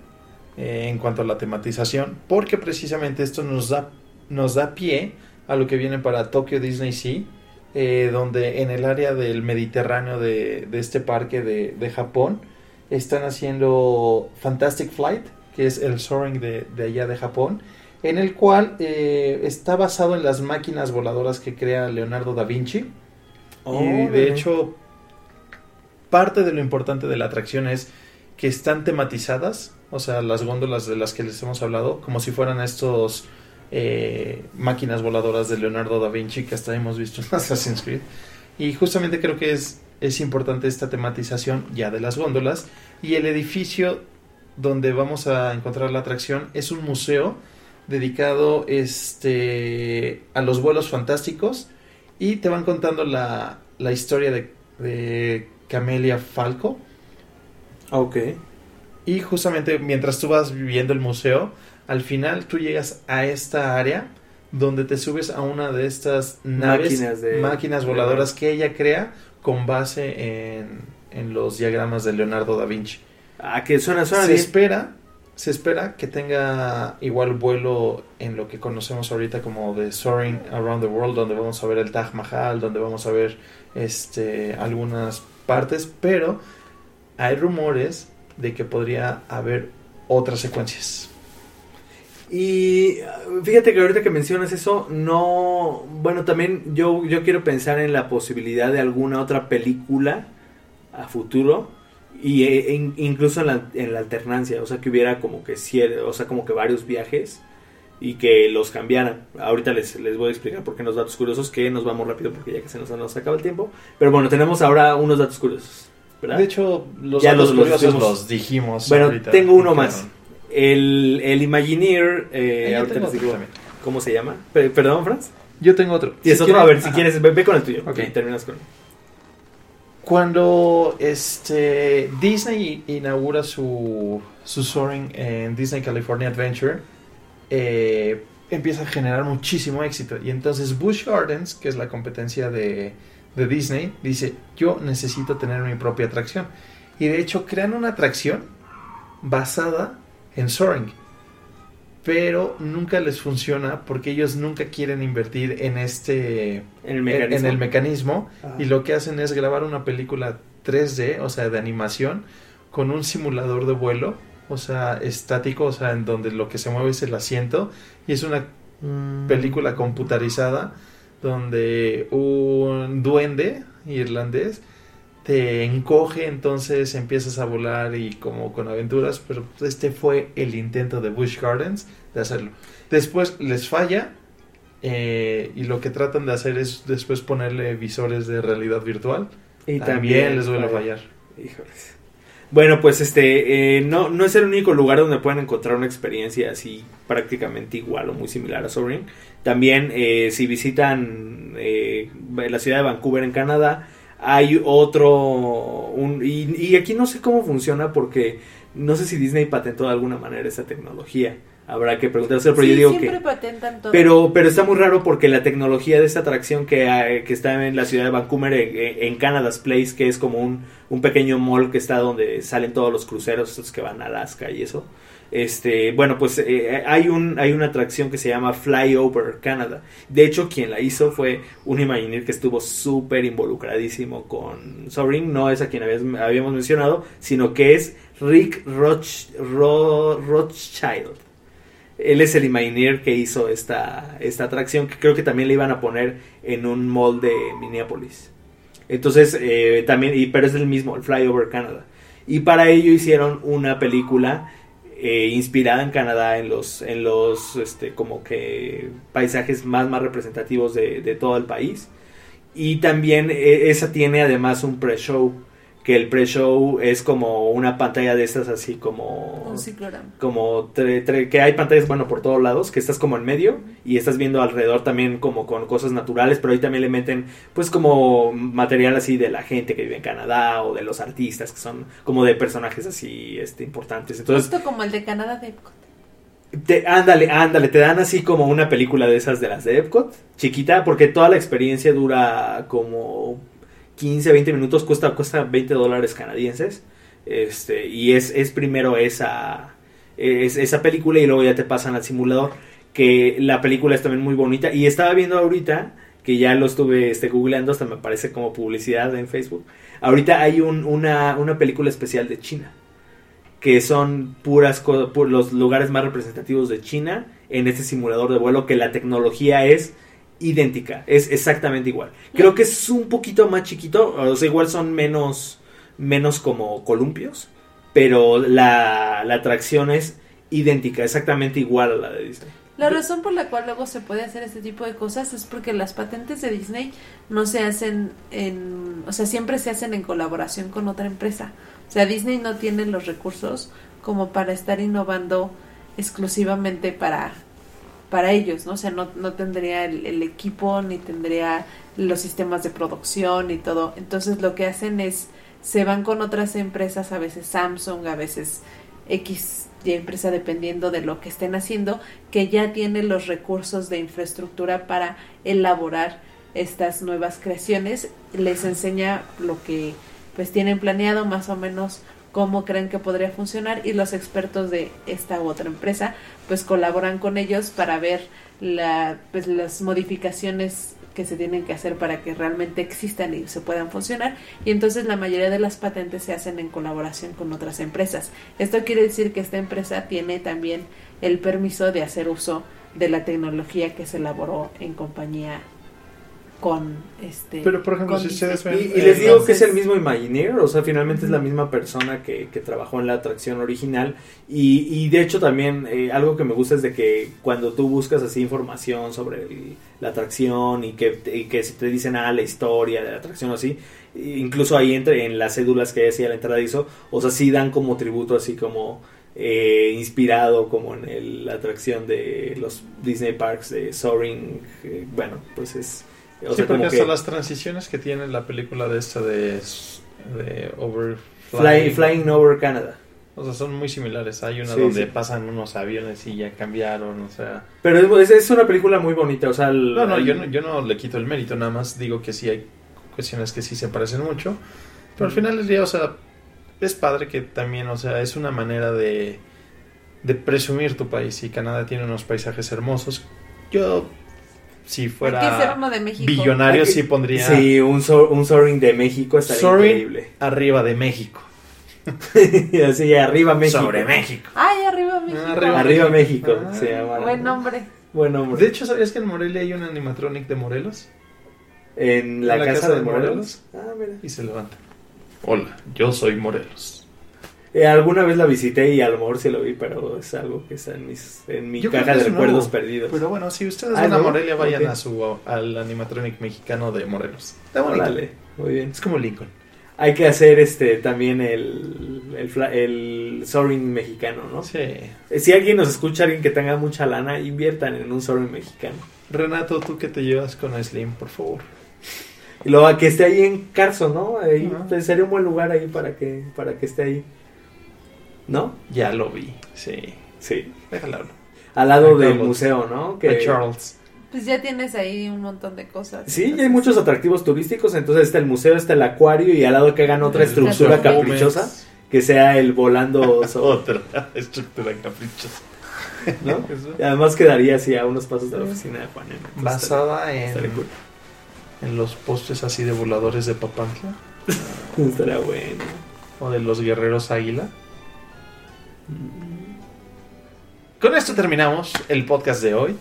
eh, en cuanto a la tematización, porque precisamente esto nos da, nos da pie a lo que viene para Tokyo Disney Sea, eh, donde en el área del Mediterráneo de, de este parque de, de Japón están haciendo Fantastic Flight, que es el soaring de, de allá de Japón, en el cual eh, está basado en las máquinas voladoras que crea Leonardo da Vinci. Oh, y de hecho, parte de lo importante de la atracción es que están tematizadas, o sea, las góndolas de las que les hemos hablado, como si fueran estos eh, máquinas voladoras de Leonardo da Vinci que hasta hemos visto en Assassin's Creed. Y justamente creo que es, es importante esta tematización ya de las góndolas. Y el edificio donde vamos a encontrar la atracción es un museo dedicado este, a los vuelos fantásticos y te van contando la, la historia de, de Camelia Falco. Ok. Y justamente mientras tú vas viviendo el museo, al final tú llegas a esta área donde te subes a una de estas naves, Máquinas de- máquinas voladoras que ella crea con base en, en los diagramas de Leonardo da Vinci. Ah, que suena, suena Se bien. espera, se espera que tenga igual vuelo en lo que conocemos ahorita como de Soaring Around the World, donde vamos a ver el Taj Mahal, donde vamos a ver este algunas partes, pero hay rumores de que podría haber otras secuencias. Y fíjate que ahorita que mencionas eso, no. Bueno, también yo, yo quiero pensar en la posibilidad de alguna otra película a futuro. Y e- in- incluso en la, en la alternancia, o sea, que hubiera como que cier- o sea, como que varios viajes y que los cambiaran. Ahorita les, les voy a explicar por qué los datos curiosos, que nos vamos rápido porque ya que se nos, nos acaba el tiempo. Pero bueno, tenemos ahora unos datos curiosos, ¿verdad? De hecho, los Ya datos los- curiosos dijimos. los dijimos. Bueno, ahorita. tengo uno más. El, el Imagineer, eh, Ah, ahorita les digo cómo se llama. Pe- Perdón, Franz. Yo tengo otro. Y es Si otro, a ver, si quieres, ve, ve con el tuyo. Ok. Ok, terminas con Cuando este Disney inaugura su, su soaring en Disney California Adventure, eh, empieza a generar muchísimo éxito. Y entonces Busch Gardens, que es la competencia de, de Disney, dice, yo necesito tener mi propia atracción. Y de hecho crean una atracción basada en soaring. Pero nunca les funciona porque ellos nunca quieren invertir en este En el mecanismo. en el mecanismo Ajá. y lo que hacen es grabar una película 3D, o sea, de animación, con un simulador de vuelo, o sea, estático, o sea, en donde lo que se mueve es el asiento y es una Mm. película computarizada donde un duende irlandés te encoge, entonces empiezas a volar y como con aventuras, pero este fue el intento de Busch Gardens de hacerlo. Después les falla eh, y lo que tratan de hacer es después ponerle visores de realidad virtual. Y también, les duele falla. fallar. Híjoles. Bueno, pues este, eh, no, no es el único lugar donde pueden encontrar una experiencia así prácticamente igual o muy similar a Soaring. También, eh, si visitan eh, la ciudad de Vancouver en Canadá, hay otro, un, y, y aquí no sé cómo funciona porque no sé si Disney patentó de alguna manera esa tecnología. Habrá que preguntárselo, pero sí, yo digo siempre que... patentan todo. Pero, pero está muy raro porque la tecnología de esta atracción que, que está en la ciudad de Vancouver, en, en Canada's Place, que es como un, un pequeño mall que está donde salen todos los cruceros, estos que van a Alaska y eso. Este, bueno, pues eh, hay un hay una atracción que se llama Fly Over Canada. De hecho, quien la hizo fue un Imagineer que estuvo súper involucradísimo con Soaring. No es a quien habías- habíamos mencionado, sino que es Rick Roch, Ro- Rothschild. Él es el Imagineer que hizo esta, esta atracción, que creo que también le iban a poner en un mall de Minneapolis. Entonces, eh, también, y, pero es el mismo, el Fly Over Canada. Y para ello hicieron una película eh, inspirada en Canadá, en los, en los este, como que paisajes más, más representativos de, de todo el país. Y también eh, esa tiene además un pre-show, que el pre-show es como una pantalla de estas así como Un ciclorama. como tre- tre- que hay pantallas bueno por todos lados que estás como en medio y estás viendo alrededor también como con cosas naturales pero ahí también le meten pues como material así de la gente que vive en Canadá o de los artistas que son como de personajes así este importantes entonces Justo como el de Canadá de Epcot. te, ándale, ándale, te dan así como una película de esas de las de Epcot, chiquita, porque toda la experiencia dura como 15, 20 minutos, cuesta, cuesta 20 dólares canadienses. Este, y es, es primero esa, es, esa película y luego ya te pasan al simulador. Que la película es también muy bonita. Y estaba viendo ahorita, que ya lo estuve este, googleando, hasta me parece como publicidad en Facebook. Ahorita hay un, una, una película especial de China que son puras co- pu- los lugares más representativos de China en este simulador de vuelo que la tecnología es idéntica, es exactamente igual. Creo que es un poquito más chiquito, o sea, igual son menos menos como columpios, pero la, la atracción es idéntica, exactamente igual a la de Disney. La razón por la cual luego se puede hacer este tipo de cosas es porque las patentes de Disney no se hacen en, o sea, siempre se hacen en colaboración con otra empresa. O sea, Disney no tiene los recursos como para estar innovando exclusivamente para para ellos, ¿no? O sea, no, no tendría el, el equipo ni tendría los sistemas de producción y todo. Entonces lo que hacen es se van con otras empresas, a veces Samsung, a veces X y empresa dependiendo de lo que estén haciendo, que ya tiene los recursos de infraestructura para elaborar estas nuevas creaciones, les enseña lo que pues tienen planeado más o menos cómo creen que podría funcionar y los expertos de esta u otra empresa pues colaboran con ellos para ver la, pues, las modificaciones que se tienen que hacer para que realmente existan y se puedan funcionar y entonces la mayoría de las patentes se hacen en colaboración con otras empresas. Esto quiere decir que esta empresa tiene también el permiso de hacer uso de la tecnología que se elaboró en compañía con este Pero, por ejemplo, si ustedes ven- Y, y les digo que es el mismo Imagineer, o sea, finalmente es la misma persona que, que trabajó en la atracción original. Y, y de hecho también eh, algo que me gusta es de que cuando tú buscas así información sobre el- la atracción y que, y que si te dicen, ah, la historia de la atracción o así, incluso ahí entre en las cédulas que decía la entrada hizo, o sea, sí dan como tributo así como... eh, inspirado como en el- la atracción de los Disney Parks de Soaring, eh, bueno, pues es... O sí, sea, porque hasta que las transiciones que tiene la película de esta de, de Over Fly- Flying Over Canada. O sea, son muy similares. Hay una Sí, donde sí. pasan unos aviones y ya cambiaron, o sea... Pero es, es una película muy bonita, o sea... el- No, no, el- yo no, yo no le quito el mérito, nada más digo que sí hay cuestiones que sí se parecen mucho. Pero al final del día, o sea, es padre que también, o sea, es una manera de, de presumir tu país. Y Canadá tiene unos paisajes hermosos. Yo, si fuera uno de México. billonario, sí pondría Sí, un, so- un Soaring de México estaría Soaring increíble. arriba de México. Así, arriba México. Sobre México. Ay, arriba México. Arriba Arriba México, Ah. Buen nombre. Buen nombre. De hecho, ¿sabías que en Morelia hay un animatronic de Morelos? en la, en la casa, casa de de Morelos. Ah, mira. Y se levanta. Hola, yo soy Morelos. Eh, alguna vez la visité y a lo mejor sí lo vi, pero es algo que está en, mis, en mi Yo caja de recuerdos nuevo, perdidos. Pero bueno, si ustedes Ah, van a. Morelia, vayan a su, al animatronic mexicano de Morelos. Está bonito. Órale, muy bien. Es como Lincoln. Hay que hacer este también el, el, el Soaring mexicano, ¿no? Sí. Eh, Si alguien nos escucha, alguien que tenga mucha lana, inviertan en un Soaring mexicano. Renato, tú que te llevas con Slim, por favor. Y luego a que esté ahí en Carson, ¿no? Ahí, pues, sería un buen lugar ahí para que, para que esté ahí. ¿No? Ya lo vi. Sí. Sí. Déjalo hablar. Al lado del museo, ¿no? A Que, Charles. Pues ya tienes ahí un montón de cosas. Sí, ya hay muchos atractivos turísticos, entonces está el museo, está el acuario y al lado que hagan otra estructura Gómez. caprichosa, que sea el volando sobre, Otra estructura caprichosa. ¿no? Y además quedaría así a unos pasos de la oficina de Juan. Entonces, Basada en, estaría, estaría cool. en los postes así de voladores de Papantla. Estaría bueno. O de los guerreros águila. Con esto terminamos el podcast de hoy.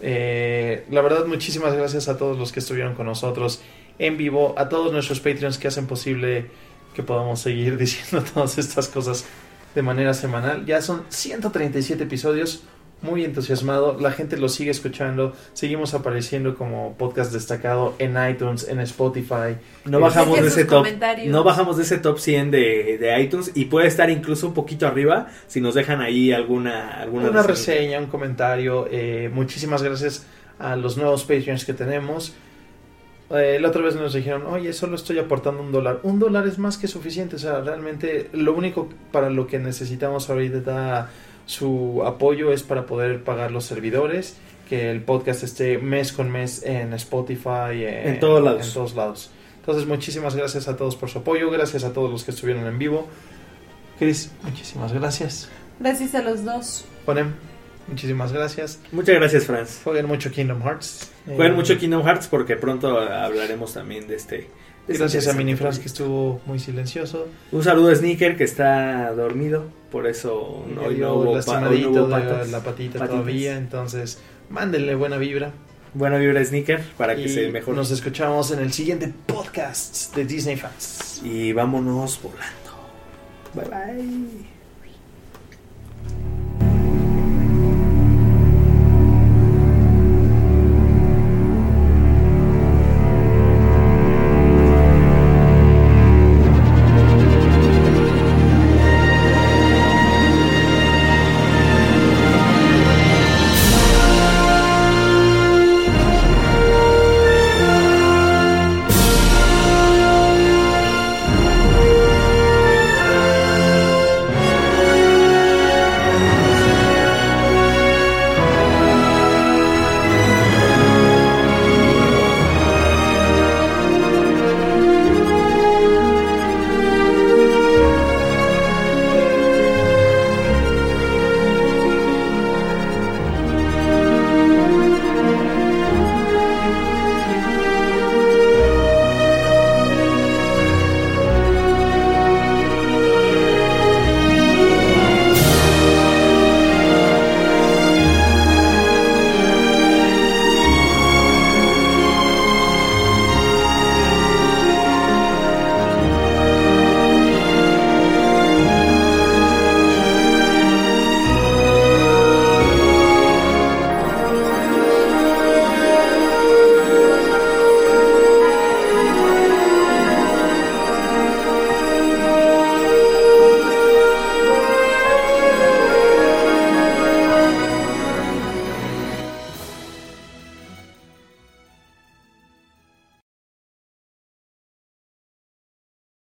Eh, la verdad, muchísimas gracias a todos los que estuvieron con nosotros en vivo, a todos nuestros Patreons que hacen posible que podamos seguir diciendo todas estas cosas de manera semanal. Ya son 137 episodios, muy entusiasmado, la gente lo sigue escuchando, seguimos apareciendo como podcast destacado en iTunes, en Spotify. No bajamos de ese top. comentarios. No bajamos de ese top 100 de, de iTunes y puede estar incluso un poquito arriba si nos dejan ahí alguna alguna una reseña. reseña, un comentario. eh, muchísimas gracias a los nuevos Patreons que tenemos. Eh, la otra vez nos dijeron, oye, solo estoy aportando un dólar. Un dólar es más que suficiente. O sea, realmente lo único para lo que necesitamos ahorita su apoyo es para poder pagar los servidores, que el podcast esté mes con mes en Spotify, eh, En todos lados. En todos lados. Entonces, muchísimas gracias a todos por su apoyo. Gracias a todos los que estuvieron en vivo. Chris, muchísimas gracias. Gracias a los dos. Juanem, muchísimas gracias. Muchas gracias, Franz. Jueguen mucho Kingdom Hearts. Jueguen Eh, mucho Kingdom Hearts porque pronto hablaremos también de este. Gracias a interesante Mini Franz que estuvo muy silencioso. Un saludo a Sneaker que está dormido, por eso hoy no hubo, pa- hoy no hubo patas. la patita patitas. todavía. Entonces, mándenle buena vibra. Buena vibra Sneaker para que y se mejore. Nos escuchamos en el siguiente podcast de Disney Fans. Y vámonos volando. Bye bye.